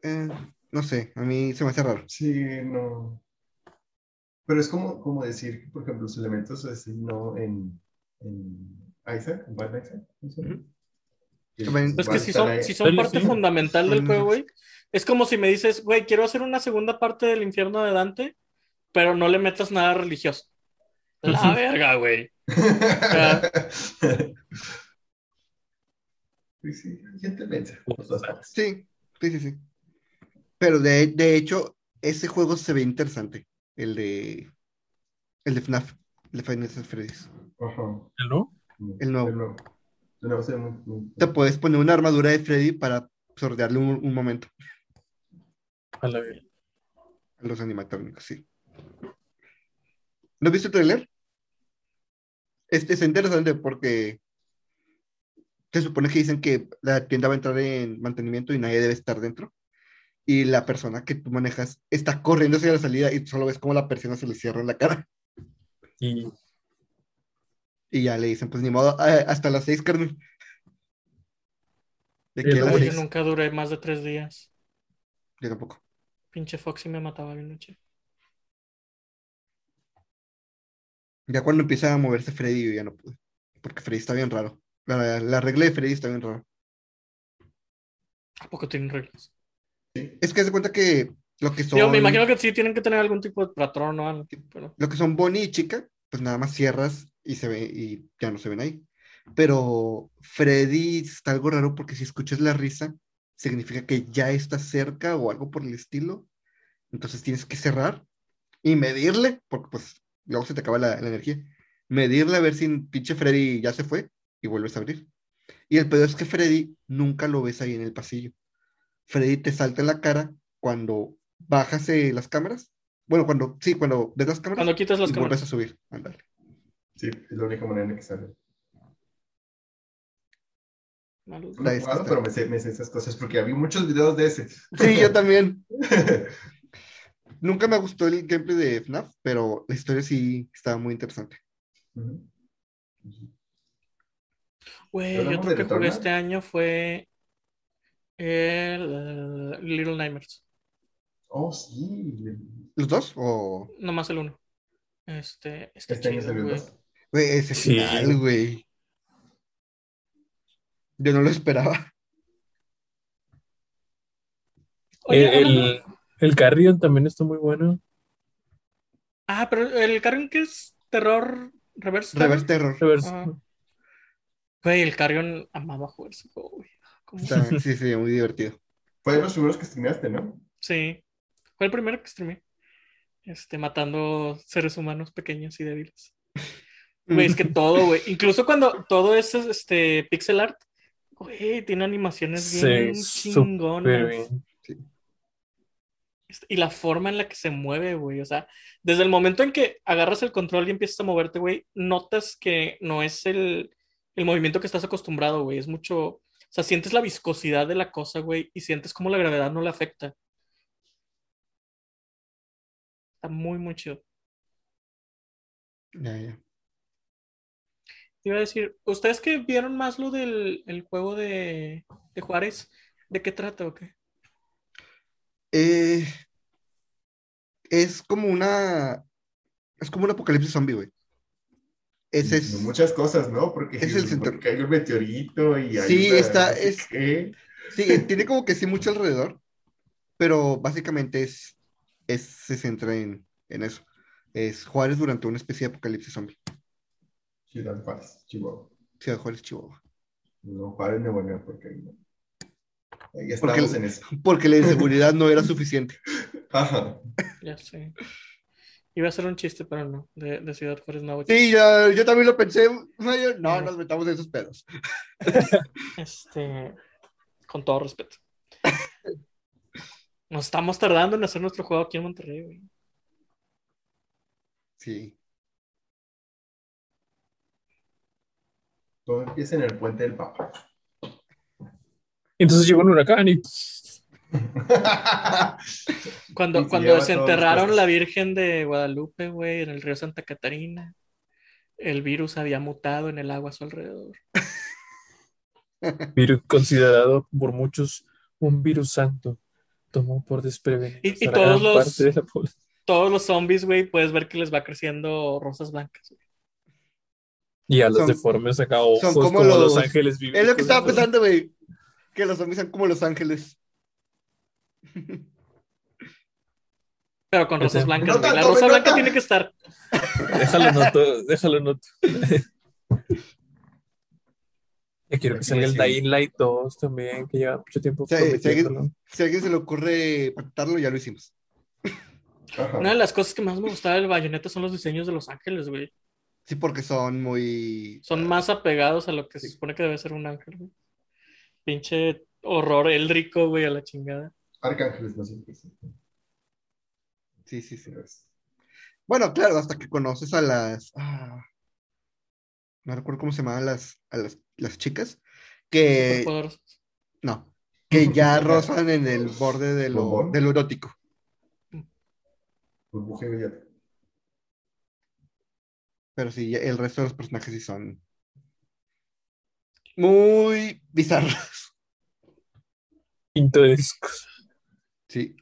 Eh, no sé, a mí se me hace raro. Sí, no. Pero es como, como decir, por ejemplo, los elementos así, no en, en Isaac, Bad Isaac. Pues van que a si son, si parte sí. fundamental del juego, güey. Es como si me dices, güey, quiero hacer una segunda parte del infierno de Dante, pero no le metas nada religioso. La verga, güey. Sí, sí, gente mensa, por todas partes. Sí, sí, sí, sí. Pero de, de hecho, ese juego se ve interesante. El de. El de FNAF, el de Nights at Freddy's. Ajá. ¿No? El nuevo. El nuevo. El nuevo ve muy- muy- Te puedes poner una armadura de Freddy para sordearle un, un momento A la verga. a los animatrónicos, sí. ¿No has visto el trailer? Este es interesante porque se supone que dicen que la tienda va a entrar en mantenimiento y nadie debe estar dentro. Y la persona que tú manejas está corriendo hacia la salida y solo ves cómo la persona se le cierra en la cara. Y Y ya le dicen, pues ni modo, eh, hasta las seis, carnal. ¿De Sí, qué no, la Güey, seis. yo nunca duré más de tres días. Yo tampoco. Pinche Foxy me mataba bien noche. Ya cuando empieza a moverse Freddy, yo ya no pude. Porque Freddy está bien raro. La, la regla de Freddy está bien raro. ¿A poco tienen reglas? Es que se cuenta que lo que son. Digo, me imagino que sí tienen que tener algún tipo de patrón o algo. Pero... Lo que son Bonnie y Chica, pues nada más cierras y se ve y ya no se ven ahí. Pero Freddy está algo raro porque si escuchas la risa, significa que ya está cerca o algo por el estilo. Entonces tienes que cerrar y medirle, porque pues luego se te acaba la, la energía. Medirle a ver si pinche Freddy ya se fue y vuelves a abrir. Y el peor es que Freddy nunca lo ves ahí en el pasillo. Freddy te salta en la cara cuando bajas eh, las cámaras. Bueno, cuando, sí, cuando ves las cámaras Cuando quitas las y vuelves a cámaras. subir. Ándale. Sí, es la única manera en la que sale. Malos. No pero me sé, me sé esas cosas porque había muchos videos de ese. Sí, yo también. Nunca me gustó el gameplay de FNAF, pero la historia sí estaba muy interesante. Güey, ¿Hablamos otro que jugué este año fue el Little Nightmares. Oh, sí. ¿Los dos? O, Nomás el uno. Este, Este año chido, salió el güey. Güey, ese Sí. final, güey. Yo no lo esperaba. Oye, el, el, el Carrion también está muy bueno. Ah, pero el Carrion que es terror reverse. Reverse Terror. Reverse. Güey, el Carrion amaba jugar ese juego, güey. Sí, sí, muy divertido. Fue de los primeros que streameaste, ¿no? Sí. Fue el primero que streamé. Este, matando seres humanos pequeños y débiles. Güey, es que todo, güey. Incluso cuando todo es este pixel art, güey, tiene animaciones bien Sí, chingonas. Este, Y la forma en la que se mueve, güey. O sea, desde el momento en que agarras el control y empiezas a moverte, güey, notas que no es el, el movimiento que estás acostumbrado, güey. Es mucho. O sea, sientes la viscosidad de la cosa, güey, y sientes como la gravedad no le afecta. Está muy, muy chido. Ya, ya. Te iba a decir, ¿ustedes que vieron más lo del el juego de, de Juárez? ¿De qué trata o qué? Eh, es como una. Es como un apocalipsis zombie, güey. Ese es. Muchas cosas, ¿no? Porque, Es el centro- porque hay un meteorito y hay Sí, una- está- es- qué. Sí, tiene como que sí mucho alrededor, pero básicamente es, es se centra en, en eso. Es Juárez durante una especie de apocalipsis zombie. Ciudad Juárez, Chihuahua. Ciudad Juárez, Chihuahua. No, Juárez, Nuevo León, porque ahí no. Ahí Porque- estamos en eso. Porque la inseguridad no era suficiente. Ajá. Ya sé. Iba a ser un chiste, pero no, de, de Ciudad Juárez no. Sí, yo, yo también lo pensé. No, nos metamos en esos pedos. Este, con todo respeto. Nos estamos tardando en hacer nuestro juego aquí en Monterrey, güey. Sí. Todo empieza en el puente del Papa. Entonces llegó un huracán y Cuando, Y se cuando desenterraron la. Virgen de Guadalupe, güey, en el río Santa Catarina, el virus había mutado en el agua a su alrededor. virus considerado por muchos un virus santo, tomó por desprevenido Y- todos los- parte de la población. Todos los zombies, güey, puedes ver que les va creciendo rosas blancas. güey. Y a los Son- deformes acá ojos son como, como los, los- ángeles Es lo que estaba pensando, güey. Que los zombies son como los ángeles. Pero con rosas blancas, ¡Me güey. La nota, rosa blanca nota! tiene que estar. Déjalo noto, déjalo noto. Ya quiero que salga el. Dying Light 2 también, que lleva mucho tiempo prometiéndolo. Si a alguien se le ocurre patentarlo, ya lo hicimos. Ajá. Una de las cosas que más me gustaba del bayoneta son los diseños de los ángeles, güey. Sí, porque son muy. Son más apegados a lo que se supone que debe ser un ángel, güey. Pinche horror éldrico, güey, a la chingada. Arcángeles, no qué es. Sí, sí, sí. Es- Bueno, claro, hasta que conoces a las. ah, no recuerdo cómo se llamaban las, a las, las chicas. Que. No. Que ya rozan en el borde de lo, de lo erótico. Burbuja inmediata. Pero sí, el resto de los personajes sí son. Muy bizarros. Pintorescos. Sí.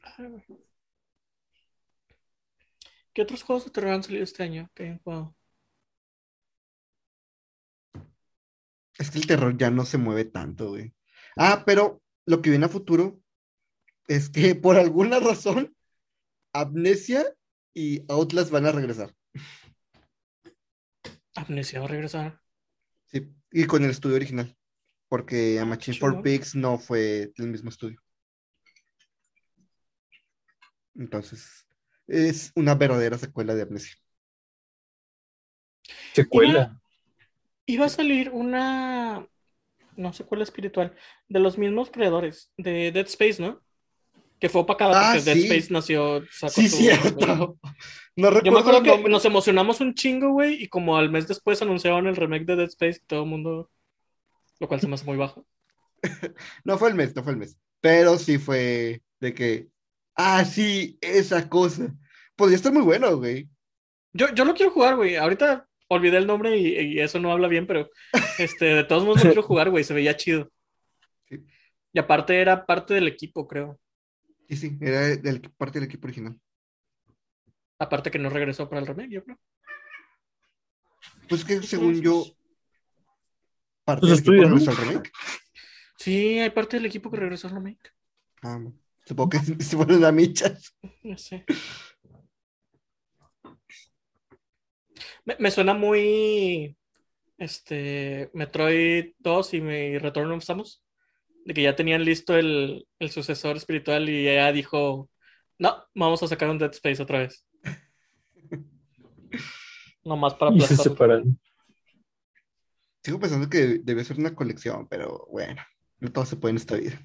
¿Qué otros juegos de terror han salido este año que hayan jugado? Es que el terror ya no se mueve tanto, güey. Ah, pero lo que viene a futuro es que por alguna razón Amnesia y Outlast van a regresar. Amnesia va a regresar. Sí, y con el estudio original. Porque a Machine for. Pigs no fue el mismo estudio. Entonces, es una verdadera secuela de Amnesia. Secuela. Iba a salir una, no sé cuál espiritual, de los mismos creadores de Dead Space, ¿no? Que fue opacada Ah, porque Dead sí. Space nació. sacó Sí, su- cierto. No Yo me recuerdo acuerdo que nos emocionamos un chingo, güey, y como al mes después anunciaron el remake de Dead Space todo el mundo, lo cual se me hace muy bajo. No fue el mes, no fue el mes. Pero sí fue de que, ah, sí, esa cosa. Podría estar muy bueno, güey. Yo, yo lo quiero jugar, güey. Ahorita olvidé el nombre y, y eso no habla bien, pero este, de todos modos lo quiero jugar, güey. Se veía chido. Sí. Y aparte era parte del equipo, creo. Sí, sí, era del, parte del equipo original. Aparte que no regresó para el remake, yo creo. Pues que según yo, parte Pues del equipo ¿no? regresó al remake. Sí, hay parte del equipo que regresó al remake. Ah, no. supongo que se fueron a michas. No sé. Me, me suena muy este Metroid 2 y mi Return of Samus. De que ya tenían listo el, el sucesor espiritual y ella dijo, no, vamos a sacar un Dead Space otra vez. Nomás para Y se aplastarlo. separan. Sigo pensando que debe ser una colección, pero bueno, no todo se puede en esta vida.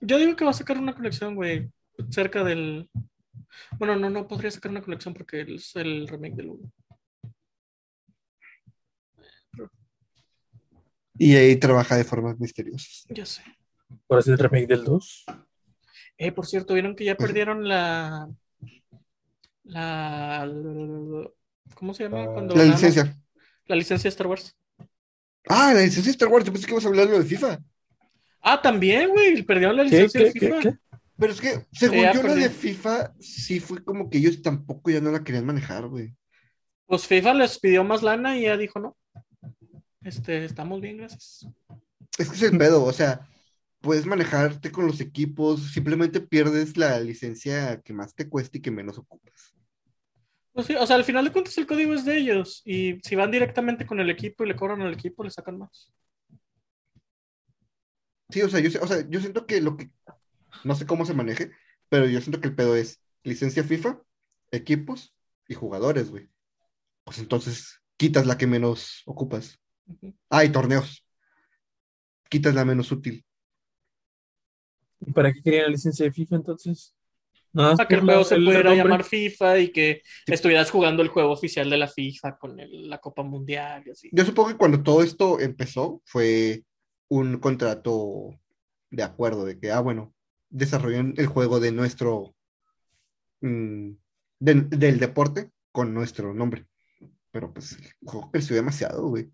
Yo digo que va a sacar una colección, güey, cerca del... Bueno, no, no podría sacar una colección porque es el remake del 1. Y ahí trabaja de formas misteriosas. Ya sé. Por hacer el remake del 2. Eh, por cierto, ¿vieron que ya perdieron la... La... ¿Cómo se llama? Ah. Cuando La más- licencia. La licencia de Star Wars. Ah, la licencia de Star Wars. Yo pensé que ibas a hablar de lo de FIFA. Ah, también, güey. Perdieron la ¿Qué? licencia de ¿Qué? ¿Qué? FIFA. ¿Qué? Pero es que, según Ya yo, la de FIFA sí fue como que ellos tampoco ya no la querían manejar, güey. Pues FIFA les pidió más lana y ella dijo no. Este, estamos bien, gracias. Es que es el pedo, o sea, puedes manejarte con los equipos, simplemente pierdes la licencia que más te cuesta y que menos ocupas. Pues sí, o sea, al final de cuentas el código es de ellos. Y si van directamente con el equipo y le cobran al equipo, le sacan más. Sí, o sea, yo, sé- o sea, yo siento que lo que, no sé cómo se maneje, pero yo siento que el pedo es licencia FIFA, equipos y jugadores, güey. Pues entonces quitas la que menos ocupas. Ujú. Ah, y torneos. Quitas la menos útil. ¿Y para qué querían la licencia de FIFA entonces? Nada Para que el juego se el pudiera nombre. llamar FIFA y que estuvieras jugando el juego oficial de la FIFA con el- la Copa Mundial y así. Yo supongo que cuando todo esto empezó fue un contrato de acuerdo, de que, ah, bueno, desarrollen el juego de nuestro, mm, de- del deporte con nuestro nombre. Pero pues el juego creció demasiado, güey.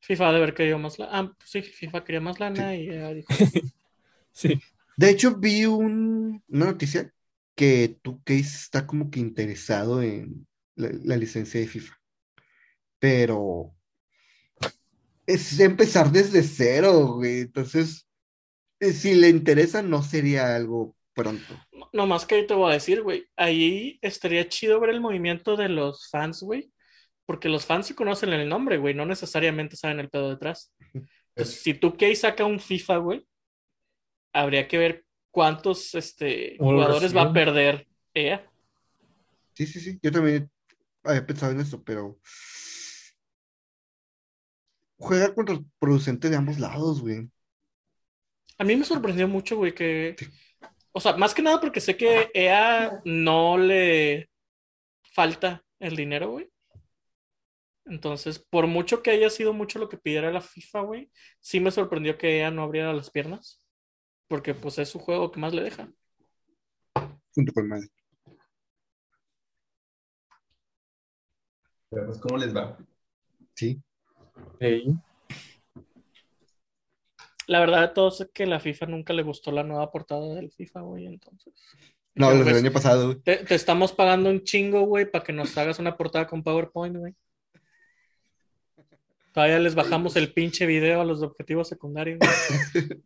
FIFA de haber querido más lana. Ah, pues sí, FIFA quería más lana y dijo, Sí. De hecho, vi un- una noticia que 2K está como que interesado en la, la licencia de FIFA. Pero es empezar desde cero, güey. Entonces, eh, si le interesa, no sería algo pronto. No, no más que te voy a decir, güey. Ahí estaría chido ver el movimiento de los fans, güey. Porque los fans sí conocen el nombre, güey. No necesariamente saben el pedo detrás. Entonces, si tú K saca un FIFA, güey, habría que ver cuántos este, ¿Cómo lo jugadores va a perder ella. Sí, sí, sí. Yo también había pensado en eso, pero juega contra el producente de ambos lados, güey. A mí me sorprendió mucho, güey, que. O sea, más que nada porque sé que EA no le falta el dinero, güey. Entonces, por mucho que haya sido mucho lo que pidiera la FIFA, güey, sí me sorprendió que EA no abriera las piernas. Porque, pues, es su juego que más le deja. Junto con Madden. Pero, pues, ¿cómo les va? Sí. Ey. La verdad de todo es que la FIFA nunca le gustó la nueva portada del FIFA, güey, entonces. No, los del pues, año pasado, güey. Te, te estamos pagando un chingo, güey, para que nos hagas una portada con PowerPoint, güey. Todavía les bajamos el pinche video a los objetivos secundarios.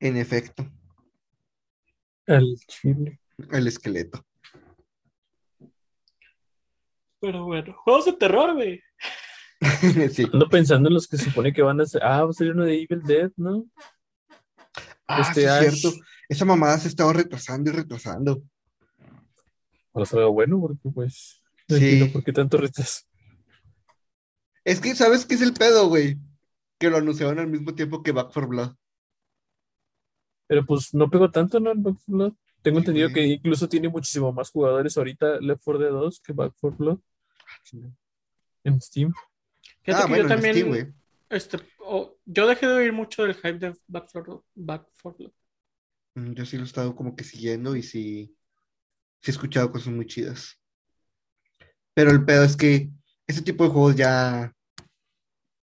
En efecto, Al chile. el esqueleto. Pero bueno, juegos de terror, güey. sí. Ando pensando en los que se supone que van a ser. Ah, va a salir uno de Evil Dead, ¿no? Ah, Este sí, es Ash. cierto. Esa mamada se estaba retrasando y retrasando. Salga bueno, porque pues. No Sí. entiendo por qué tanto retraso. Es que, ¿sabes qué es el pedo, güey? Que lo anunciaron al mismo tiempo que Back for Blood. Pero pues no pegó tanto, ¿no? El Back 4 Blood. Tengo Sí, entendido güey. que incluso tiene muchísimo más jugadores ahorita Left 4 Dead 2 que Back 4 Blood en Steam. Fíjate ah, que bueno, yo también. Steam, güey. este, oh, yo dejé de oír mucho del hype de Back 4 Back 4 Blood. Mm, Yo sí lo he estado como que siguiendo y sí, sí he escuchado cosas muy chidas. Pero el pedo es que ese tipo de juegos ya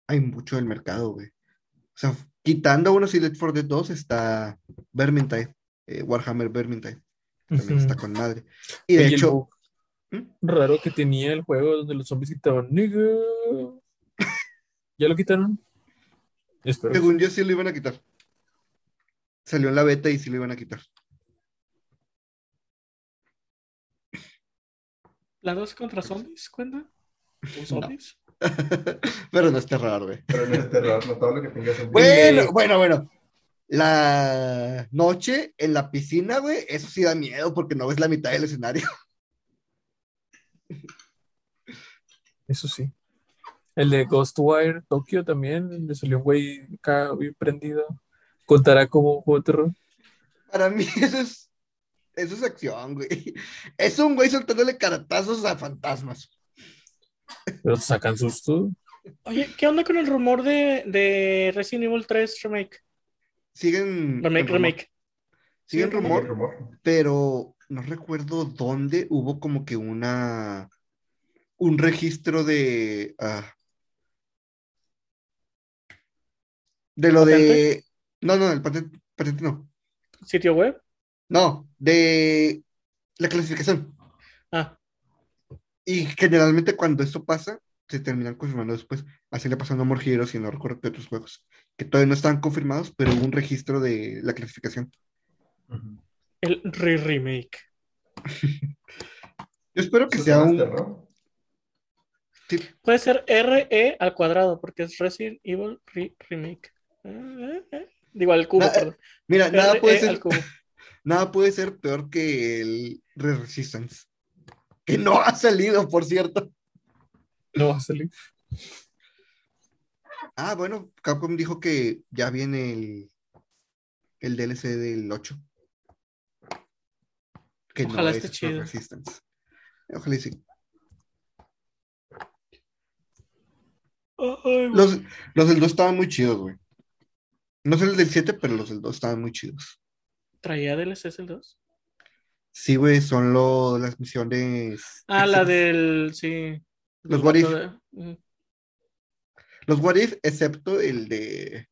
hay mucho en el mercado, güey. O sea, quitando uno y Left 4 Dead 2 está Vermintide, eh, Warhammer Vermintide. También está con madre. Y de Y hecho, bug ¿Mm? raro que tenía el juego donde los zombies gritaban, nigga. ¿Ya lo quitaron? Espero. según yo sí lo iban a quitar. Salió en la beta y sí lo iban a quitar. ¿La 2 contra zombies cuenta? ¿O zombies? Pero no es terror, güey. Pero no es terror, no todo lo que tengas en Bueno, bueno, bueno. La noche en la piscina, güey, eso sí da miedo porque no ves la mitad del escenario. Eso sí. El de Ghostwire Tokyo también, donde salió un güey acá bien prendido. ¿Contará como juego de terror? Para mí eso es, eso es acción, güey. Es un güey soltándole caratazos a fantasmas. Pero te sacan susto. Oye, ¿qué onda con el rumor de, de Resident Evil 3 Remake? Siguen Remake, remake. Siguen Sí, rumor, rumor. pero no recuerdo dónde hubo como que una un registro de ah, de lo de no, no, el patente, patente no. ¿Sitio web? No, de la clasificación. Ah, Y generalmente cuando esto pasa, se terminan confirmando después. Así le pasó a Heroes y no recuerdo qué otros juegos, que todavía no están confirmados, pero hubo un registro de la clasificación. el re-remake. Yo espero que ¿Eso sea un... terror? sí, Puede ser RE al cuadrado, porque es Resident Evil re- Remake. Eh, eh, eh. Digo, al cubo, Na- perdón. mira, nada puede al ser, cubo. nada puede ser peor que el Re Resistance. Que no ha salido, por cierto. No va a salir. Ah, bueno, Capcom dijo que ya viene el, el DLC del 8. Que Ojalá no esté es chido. Resistance. Ojalá y sí. Ay. Los, los del 2 estaban muy chidos, güey. No sé el del 7, pero los del 2 estaban muy chidos. ¿Traía DLCs el 2? Sí, güey, son lo, las misiones. Ah, la del. Sí. Los What If. de-. Los What If, excepto el de.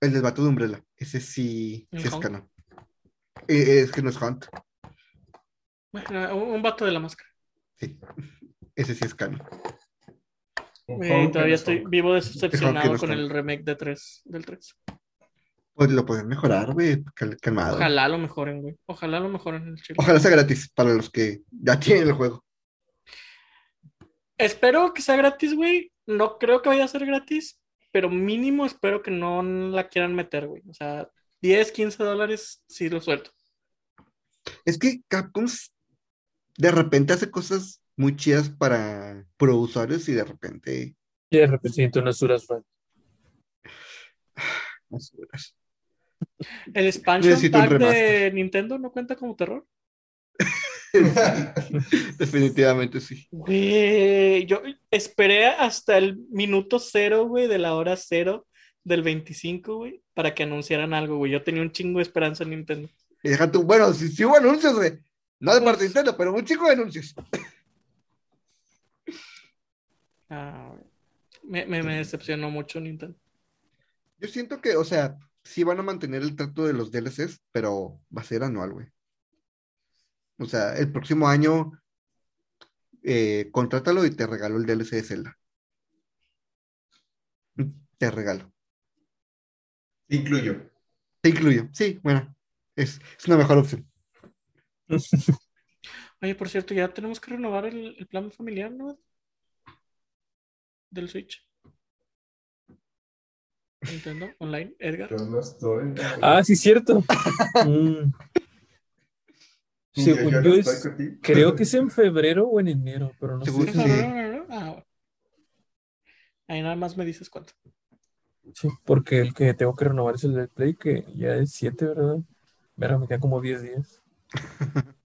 El del vato de Umbrella. Ese sí, sí es canon. Eh, es que no es Hunt. Bueno, un, vato de la máscara. Sí. Ese sí es canon. Que todavía estoy vivo decepcionado con el remake de 3, del 3. Pues lo pueden mejorar, güey. cal- calmado. Ojalá. Ojalá lo mejoren, güey. Ojalá lo mejoren el chile. sea gratis para los que ya tienen el juego. Espero que sea gratis, güey. No creo que vaya a ser gratis, pero mínimo espero que no la quieran meter, güey. O sea, 10, 15 dólares, sí lo suelto. Es que Capcom de repente hace cosas muy chidas para pro usuarios y de repente. Y de repente siento unas duras fan. El expansion Necesito pack de. Nintendo no cuenta como terror. Definitivamente sí. Güey, yo esperé hasta el minuto cero, güey, de la hora cero del 25, güey, para que anunciaran algo, güey. Yo tenía un chingo de esperanza en Nintendo. Y deja tú, bueno, si sí, hubo anuncios, güey. No de parte de Pues- Nintendo, pero un chico de anuncios. Ah, güey. Me, me, me decepcionó mucho Nintendo. Yo siento que, o sea, sí van a mantener el trato de los DLCs, pero va a ser anual, güey. O sea, el próximo año, eh, contrátalo y te regalo el DLC de Zelda. Te regalo. Te incluyo. Te incluyo. Sí, bueno, es, es una mejor opción. Oye, por cierto, ya tenemos que renovar el, el plan familiar, ¿no? Del Switch. Nintendo Online, Edgar. Yo no estoy. Ah, sí, cierto. Mm, según yo es- creo que es en febrero o en enero, pero no sé. Sí. Ah, bueno. Ahí nada más me dices cuánto. Sí, porque el que tengo que renovar es el del Play, que ya es 7, ¿verdad? Verá, me quedan como 10 días.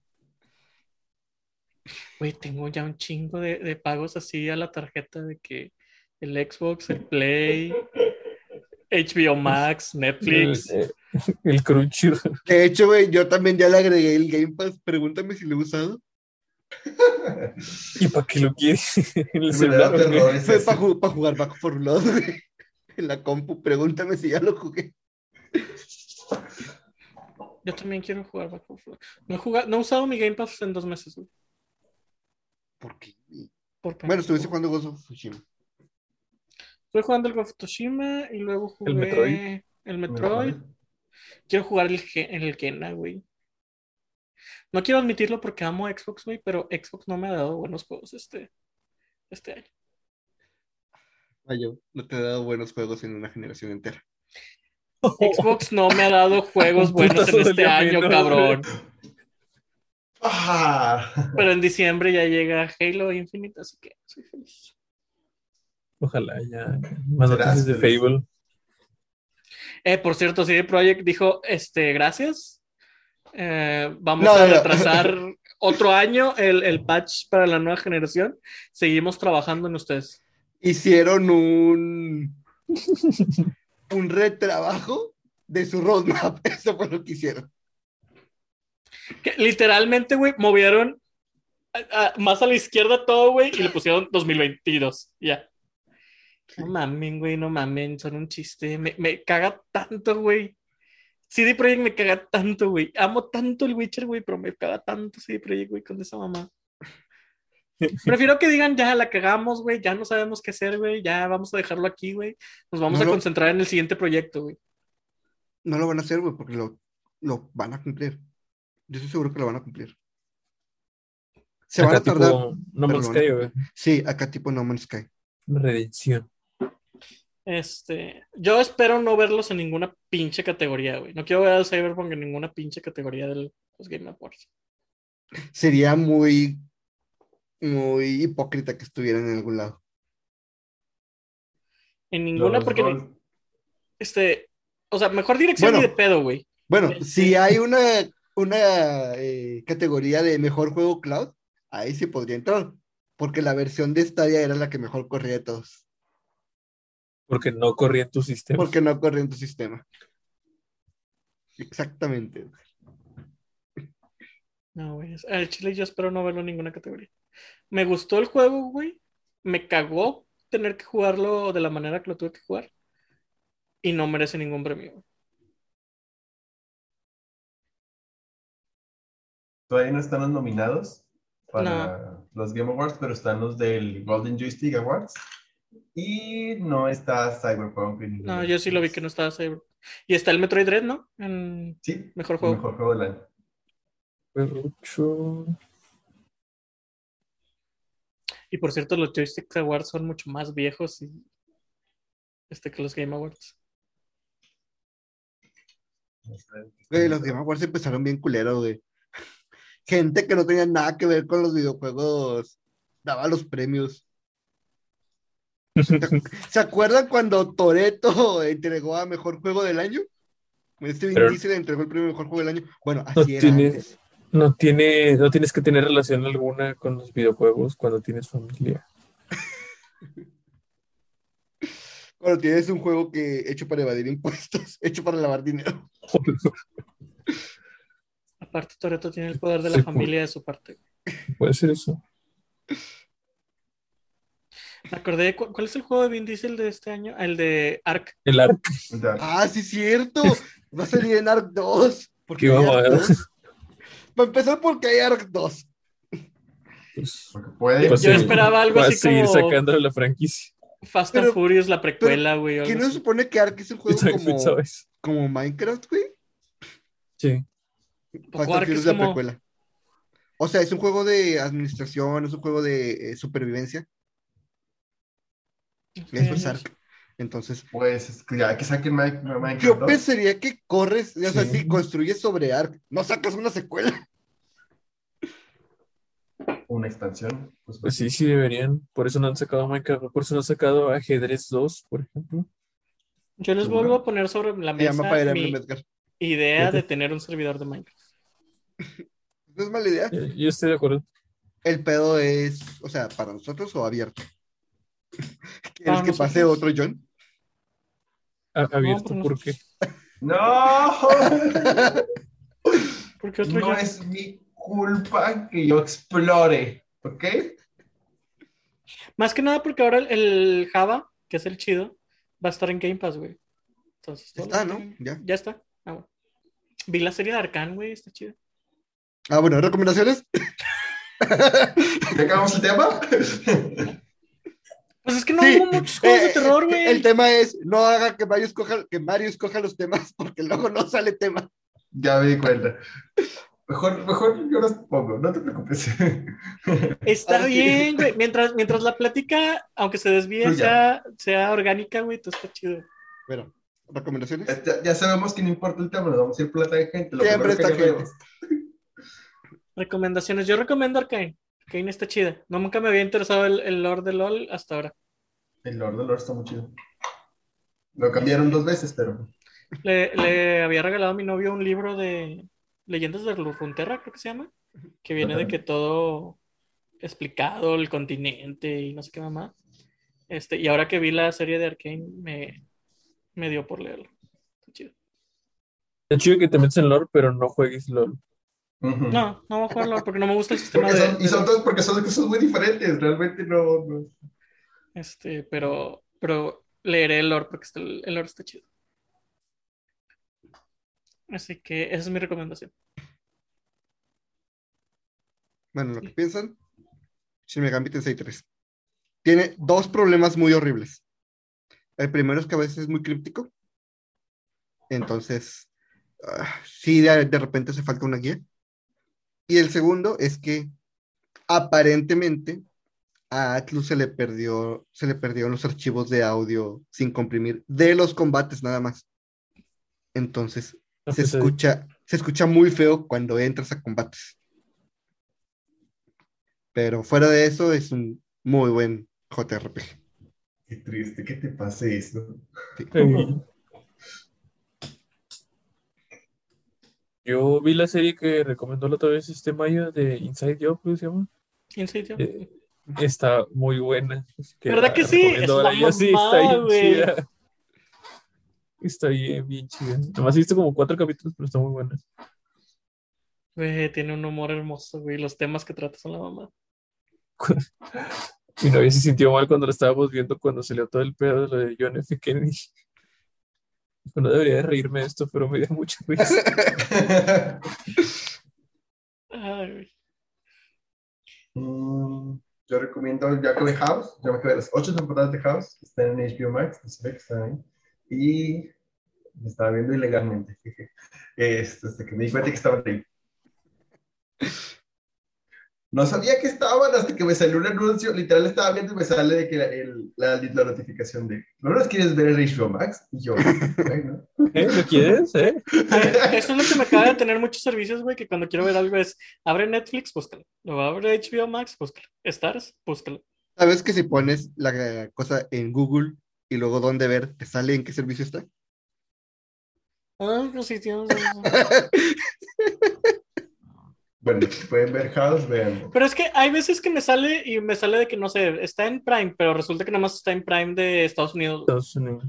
Güey, tengo ya un chingo de, de pagos así a la tarjeta de que el Xbox, el Play, HBO Max, Netflix. el Crunchyroll. De hecho, güey, yo también ya le agregué el Game Pass. Pregúntame si lo he usado. ¿Y para qué lo quieres? En el celular. Fue para jugar Back for Blood, güey. En la compu. Pregúntame si ya lo jugué. Yo también quiero jugar Back 4 Blood. No he, jugado, no he usado mi Game Pass en dos meses, güey. ¿Por qué? por. Bueno, estuviste jugando Ghost of Tsushima. Estoy jugando el Ghost of Tsushima y luego jugué El Metroid. el Metroid. Quiero jugar el, Ge- el Kena, güey. No quiero admitirlo porque amo Xbox, güey, pero Xbox no me ha dado buenos juegos este, este año. Vaya, no te he dado buenos juegos en una generación entera. Xbox no me ha dado juegos buenos en este año, menos, cabrón. Ah, Pero en diciembre ya llega Halo Infinite, así que soy feliz. Ojalá ya. Más noticias de. Fable. Eh, por cierto, CD Projekt dijo, este, gracias. Eh, vamos No, a no, no. retrasar otro año el, el patch para la nueva generación. Seguimos trabajando en ustedes. Hicieron un. un retrabajo de su roadmap. Eso fue lo que hicieron. Que, literalmente, güey, movieron a- a- más a la izquierda todo, güey, y le pusieron 2022. Ya. No mamen, güey, no mamen, son un chiste. Me, me caga tanto, güey. CD Projekt me caga tanto, güey. Amo tanto el Witcher, güey, pero me caga tanto CD Projekt, güey, con esa mamá. Prefiero que digan, ya la cagamos, güey, ya no sabemos qué hacer, güey, ya vamos a dejarlo aquí, güey. Nos vamos No a lo- concentrar en el siguiente proyecto, güey. No lo van a hacer, güey, porque lo, lo van a cumplir. Yo estoy seguro que lo van a cumplir. Se van Acá a tardar. tipo No Man's. Sky, güey. Sí, acá tipo No Man's Sky. Redención. Este, yo espero no verlos en ninguna pinche categoría, güey. No quiero ver a Cyberpunk en ninguna pinche categoría de los Game Awards. Sería muy, muy hipócrita que estuvieran en algún lado. En ninguna, los porque, este, o sea, mejor dirección Bueno. ni de pedo, güey. Bueno, Sí. si hay una, una eh, categoría de mejor juego cloud, ahí sí podría entrar. Porque la versión de Stadia era la que mejor corría de todos. Porque no corría en tu sistema. Porque no corría en tu sistema. Exactamente. No, güey. Al Chile yo espero no verlo en ninguna categoría. Me gustó el juego, güey. Me cagó tener que jugarlo de la manera que lo tuve que jugar. Y no merece ningún premio. güey. Todavía no están los nominados para los Game Awards, pero están los del Golden Joystick Awards. Y no está Cyberpunk. en No, yo sí lo vi que no estaba Cyber. Y está el Metroid Dread, ¿no? En Sí, mejor juego. mejor juego del año. Perrucho. Y por cierto, los Joystick Awards son mucho más viejos y este que los Game Awards. Güey, los Game Awards empezaron bien culeros, güey. Gente que no tenía nada que ver con los videojuegos daba los premios. ¿Se acuerdan cuando Toreto entregó a mejor juego del año? Este Vin Pero- Diesel entregó el premio mejor juego del año. Bueno, No así era tiene- antes. No tiene, no tienes que tener relación alguna con los videojuegos cuando tienes familia. Cuando tienes un juego que hecho para evadir impuestos, hecho para lavar dinero. Aparte, Toreto tiene el poder de la Sí, familia de su parte. Puede ser eso. Me acordé, de cu- ¿cuál es el juego de Vin Diesel de este año? El de Ark. El arc. Dark. Ah, sí, cierto. Va a salir en Ark 2. Porque Qué hay mamada. Ark 2. Para empezar, porque hay Ark 2. Pues, puede. pues Yo sí, esperaba algo va así a seguir como- sacándole la franquicia. Fast Pero- and Furious, la precuela, güey. o ¿Que algo no supone que Ark es un juego como, como Minecraft, güey? Sí. Fast and Ark Furious es es la como- precuela. O sea, es un juego de administración, es un juego de eh, supervivencia. Eso es Ark. Entonces, Pues ya que saquen Mike- Minecraft. yo dos. pensaría que corres, o sea, Sí. si construyes sobre Ark, no sacas una secuela. Una expansión. Pues, Pues sí, sí deberían. Por eso no han sacado Minecraft. Por eso no han sacado Ajedrez 2, por ejemplo. Yo les vuelvo a poner sobre la mesa mi idea de tener un servidor de Minecraft. No es mala idea. Yo estoy de acuerdo. El pedo es, o sea, para nosotros o abierto. ¿Quieres que pase otro John? Abierto, pues, ¿por qué? ¡No! Porque otro no es mi culpa que yo explore. ¿Ok? Más que nada porque ahora el, el Java, que es el chido, va a estar en Game Pass, güey. Entonces, Está, ¿no? Ya. Ya está. Ah, bueno. Vi la serie de Arcane, güey, está chido. Ah, bueno, recomendaciones. ¿Ya acabamos el tema? Pues es que no Sí, hubo muchos juegos de eh, terror, eh, güey. El tema es, no haga que Mario escoja, que Mario escoja los temas, porque luego no sale tema. ya me di cuenta. Mejor, mejor yo los pongo, no te preocupes. Está Ah, bien, güey. Mientras, mientras la plática, aunque se desvíe, sea, sea orgánica, güey, todo está chido. Bueno, recomendaciones. Ya, ya sabemos que no importa el tema, nos vamos a ir por la tangente. Lo Siempre que está lleguemos. Recomendaciones. Yo recomiendo Arcane. Arcane está chida. No, nunca me había interesado el, el lore de LOL hasta ahora. El Lord del Lord está muy chido. Lo cambiaron dos veces, pero. Le, le había regalado a mi novio un libro de Leyendas de Runeterra, creo que se llama, que viene de que todo explicado, el continente y no sé qué mamá. Este, y ahora que vi la serie de Arcane, me, me dio por leerlo. Está chido. Es chido que te metes en lore, pero no juegues LOL. Ujú. No, no voy a jugar LOL porque no me gusta el sistema de, y son dos porque son cosas muy diferentes. Realmente no. no- este, pero, pero leeré el lore porque está- el lore está chido. Así que esa es mi recomendación. Bueno, lo que piensan, Shin Megami Tensei 3. Tiene dos problemas muy horribles. El primero es que a veces es muy críptico. Entonces, ah, sí, de, de repente hace falta una guía. Y el segundo es que aparentemente a Atlus se le perdió, se le perdieron los archivos de audio sin comprimir de los combates nada más. Entonces, se escucha, se escucha muy feo cuando entras a combates. Pero fuera de eso, es un muy buen JRPG. Qué triste que te pase eso. eh, Yo vi la serie que recomendó la otra vez este Mayo de Inside Job, ¿cómo se llama? Inside Job. Eh, está muy buena. ¿Verdad la que sí? Es la está bien chida. Está bien, bien chida. Nomás he visto como cuatro capítulos, pero está muy buena. Güey, tiene un humor hermoso, güey. Los temas que trata son la mamá. Mi novia se sintió mal cuando lo estábamos viendo cuando salió todo el pedo de lo de John F. Kennedy. No debería de reírme de esto, pero me dio mucha risa. Mm, yo recomiendo, ya acabé House, ya me acabé las ocho temporadas de House, están en HBO Max, no sé que están ahí, y me estaba viendo ilegalmente. Este, hasta que me di cuenta que estaban ahí. No sabía que estaban hasta que me salió un anuncio, literal estaba viendo y me sale de que la, el- la, la notificación de, ¿no los quieres ver en HBO Max? Y yo, bueno. ¿Eh? ¿Lo quieres? ¿Eh? Eh, Eso es lo que me acaba de tener muchos servicios, güey, que cuando quiero ver algo es, abre Netflix, búscalo. Luego abre HBO Max, búscalo. Stars, búscalo. ¿Sabes que si pones la cosa en Google y luego dónde ver, te sale en qué servicio está? Ah, pues sí, tienes. Bueno, si pueden ver House, vean. Pero es que hay veces que me sale y me sale de que, no sé, está en Prime, pero resulta que nada más está en Prime de Estados Unidos. Estados Unidos.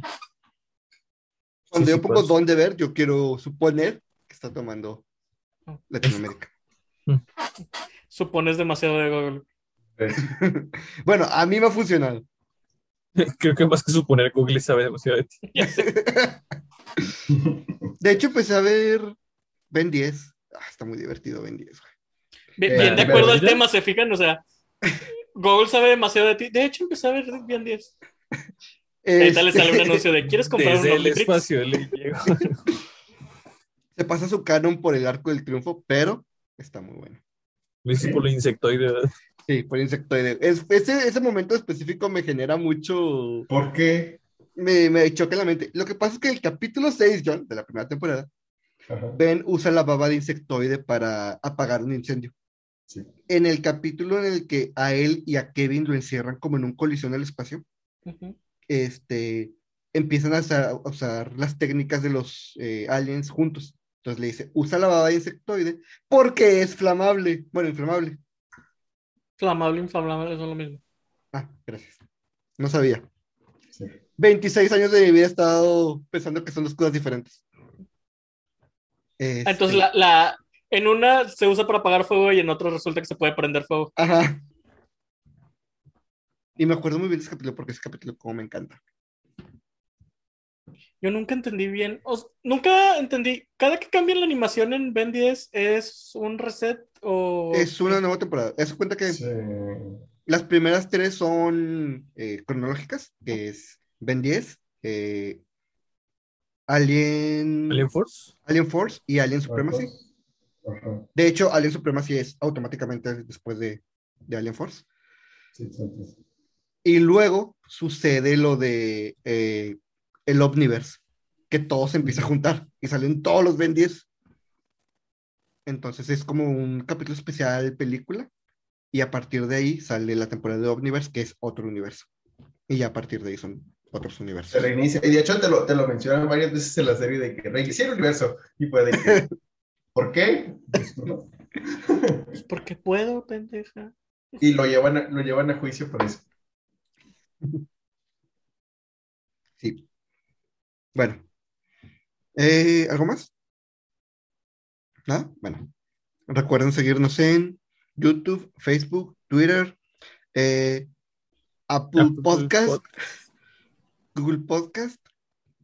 Cuando Sí, yo sí pongo pasa. dónde ver, yo quiero suponer que está tomando Latinoamérica. Supones demasiado de Google. Pues, Bueno, a mí me ha funcionado. Creo que más que suponer, Google sabe demasiado de ti. De hecho, empecé a ver Ben 10. Ah, está muy divertido Ben 10, güey. Bien, Eh, bien de acuerdo al tema, ¿se fijan? O sea, Google sabe demasiado de ti. De hecho, empecé a ver bien 10. Ahorita le sale un Este, anuncio de ¿quieres comprar un el espacio le llegó. Se pasa su canon por el arco del triunfo, pero está muy bueno. Lo hice por lo insectoide, ¿verdad? Sí, por insectoide. Es- ese, ese momento específico me genera mucho. ¿Por qué? Me, me choca la mente. Lo que pasa es que el capítulo 6, John, de la primera temporada, Ajá. Ben usa la baba de insectoide para apagar un incendio. Sí. En el capítulo en el que a él y a Kevin lo encierran como en un colisión del espacio, este, empiezan a usar, a usar las técnicas de los eh, aliens juntos. Entonces le dice, usa la baba de insectoide porque es flamable. Bueno, inflamable. Flamable, inflamable, son lo mismo. Ah, gracias. No sabía. Sí. 26 años de mi vida he estado pensando que son dos cosas diferentes. Este, Entonces, la, la- en una se usa para apagar fuego y en otra resulta que se puede prender fuego. Ajá. Y me acuerdo muy bien de ese capítulo porque ese capítulo como me encanta. Yo nunca entendí bien. o nunca entendí. Cada que cambian la animación en Ben 10 es un reset o. Es una nueva temporada. Eso cuenta que Sí. las primeras tres son eh, cronológicas, que es Ben 10, eh, Alien, Alien Force. Alien Force y Alien Supremacy. Ajá. De hecho, Alien Supremacy es automáticamente después de, de Alien Force. Sí, sí, sí. Y luego sucede lo de eh, el Omniverse, que todo se empieza a juntar y salen todos los Ben 10. Entonces es como un capítulo especial película y a partir de ahí sale la temporada de Omniverse, que es otro universo. Y ya a partir de ahí son otros Se universos. reinicia. Y de hecho te lo, te lo mencionan varias veces en la serie de que reinicia el universo. Y puede que. ¿Por qué? Pues, no. Pues porque puedo, pendeja. Y lo llevan, a, lo llevan a juicio por eso. Sí. Bueno. Eh, ¿algo más? ¿Nada? Bueno. Recuerden seguirnos en YouTube, Facebook, Twitter, eh, Apple, Apple Podcast, Pod- Google Podcast,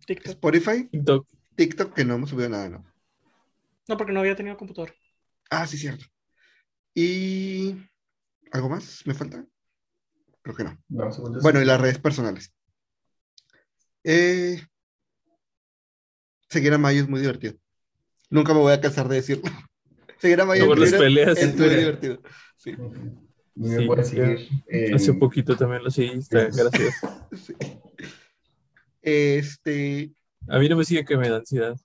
TikTok. Spotify, TikTok. TikTok, que no hemos subido nada, ¿no? No, porque no había tenido computador. Ah, sí, cierto. Y... ¿Algo más? ¿Me falta? Creo que no. No. Bueno, y las redes personales. Eh, seguir a Mayo es muy divertido. Nunca me voy a cansar de decirlo. Seguir a Mayo las Twitter peleas. es muy divertido. Sí, Sí, ya. seguir. en- Hace poquito también lo seguí. Está Sí. Este, A mí no me sigue que me da ansiedad.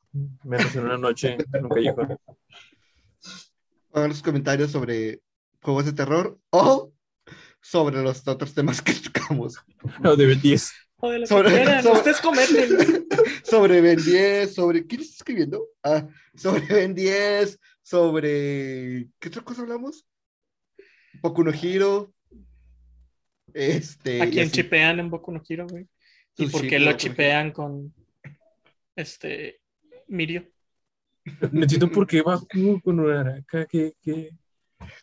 Menos en una noche en un callejón. pongan los comentarios sobre juegos de terror o sobre los otros temas que tocamos. No, de 10. Lo que Sobre- quieran. sobre- Ustedes comenten. sobre Ben 10, sobre. ¿Quién está escribiendo? Ah, sobre Ben 10, sobre. ¿Qué otra cosa hablamos? Boku no Hero. Este. A así. chipean en Boku no Hero, güey. ¿Y por qué chip, lo no chipean con este Mirio? Necesito por qué Baku con Uraraka. ¿Qué, qué?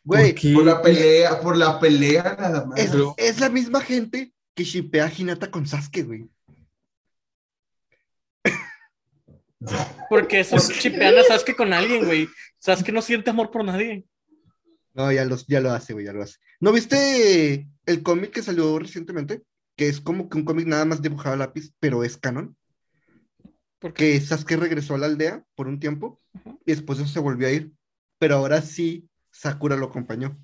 Güey, ¿Por la pelea, por la pelea nada más. es, es la misma gente que shipea a Hinata con Sasuke, güey. Porque esos chipean a Sasuke con alguien, güey. Sasuke no siente amor por nadie. No, ya, los, ya lo hace, güey, ya lo hace. ¿No viste el cómic que salió recientemente? Que es como que un cómic nada más dibujado a lápiz, pero es canon. Porque Que Sasuke regresó a la aldea por un tiempo Ujú. y después de eso se volvió a ir. Pero ahora sí, Sakura lo acompañó.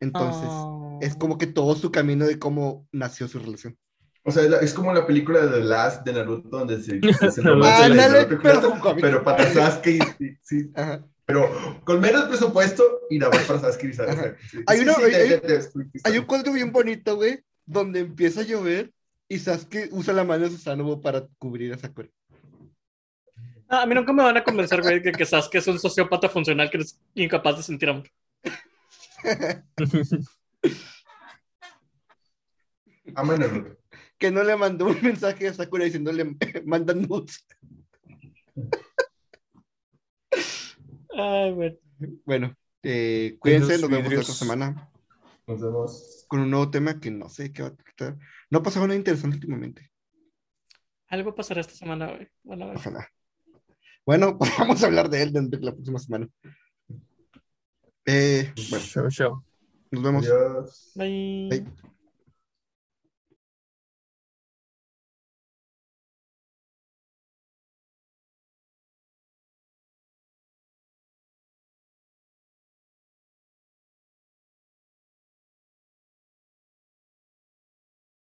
Entonces, Oh. es como que todo su camino de cómo nació su relación. O sea, es la- es como la película de The Last de Naruto donde se, Naruto, pero pero para Sasuke sí, Ajá. pero con menos presupuesto y nada más para Sasuke y Sasuke. Ajá. Sí, Hay sí, uno- sí, hay- un cuadro bien bonito, güey, donde empieza a llover y Sasuke usa la mano de Susanoo para cubrir a Sakura. Ah, a mí nunca me van a convencer, güey, de que Sasuke es un sociópata funcional que es incapaz de sentir amor. Ama a Naruto. que no le mandó un mensaje a Sakura diciéndole mandan nudes. Ay, güey. Bueno, eh, cuídense, nos vemos la otra semana Nos vemos. con un nuevo tema que no sé qué va a tratar. No ha pasado nada interesante últimamente. Algo pasará esta semana, güey. Bueno. Ojalá. Bueno, pues vamos a hablar de él dentro de la próxima semana. Eh, bueno, Show, show. nos vemos. Adiós. Bye. Bye.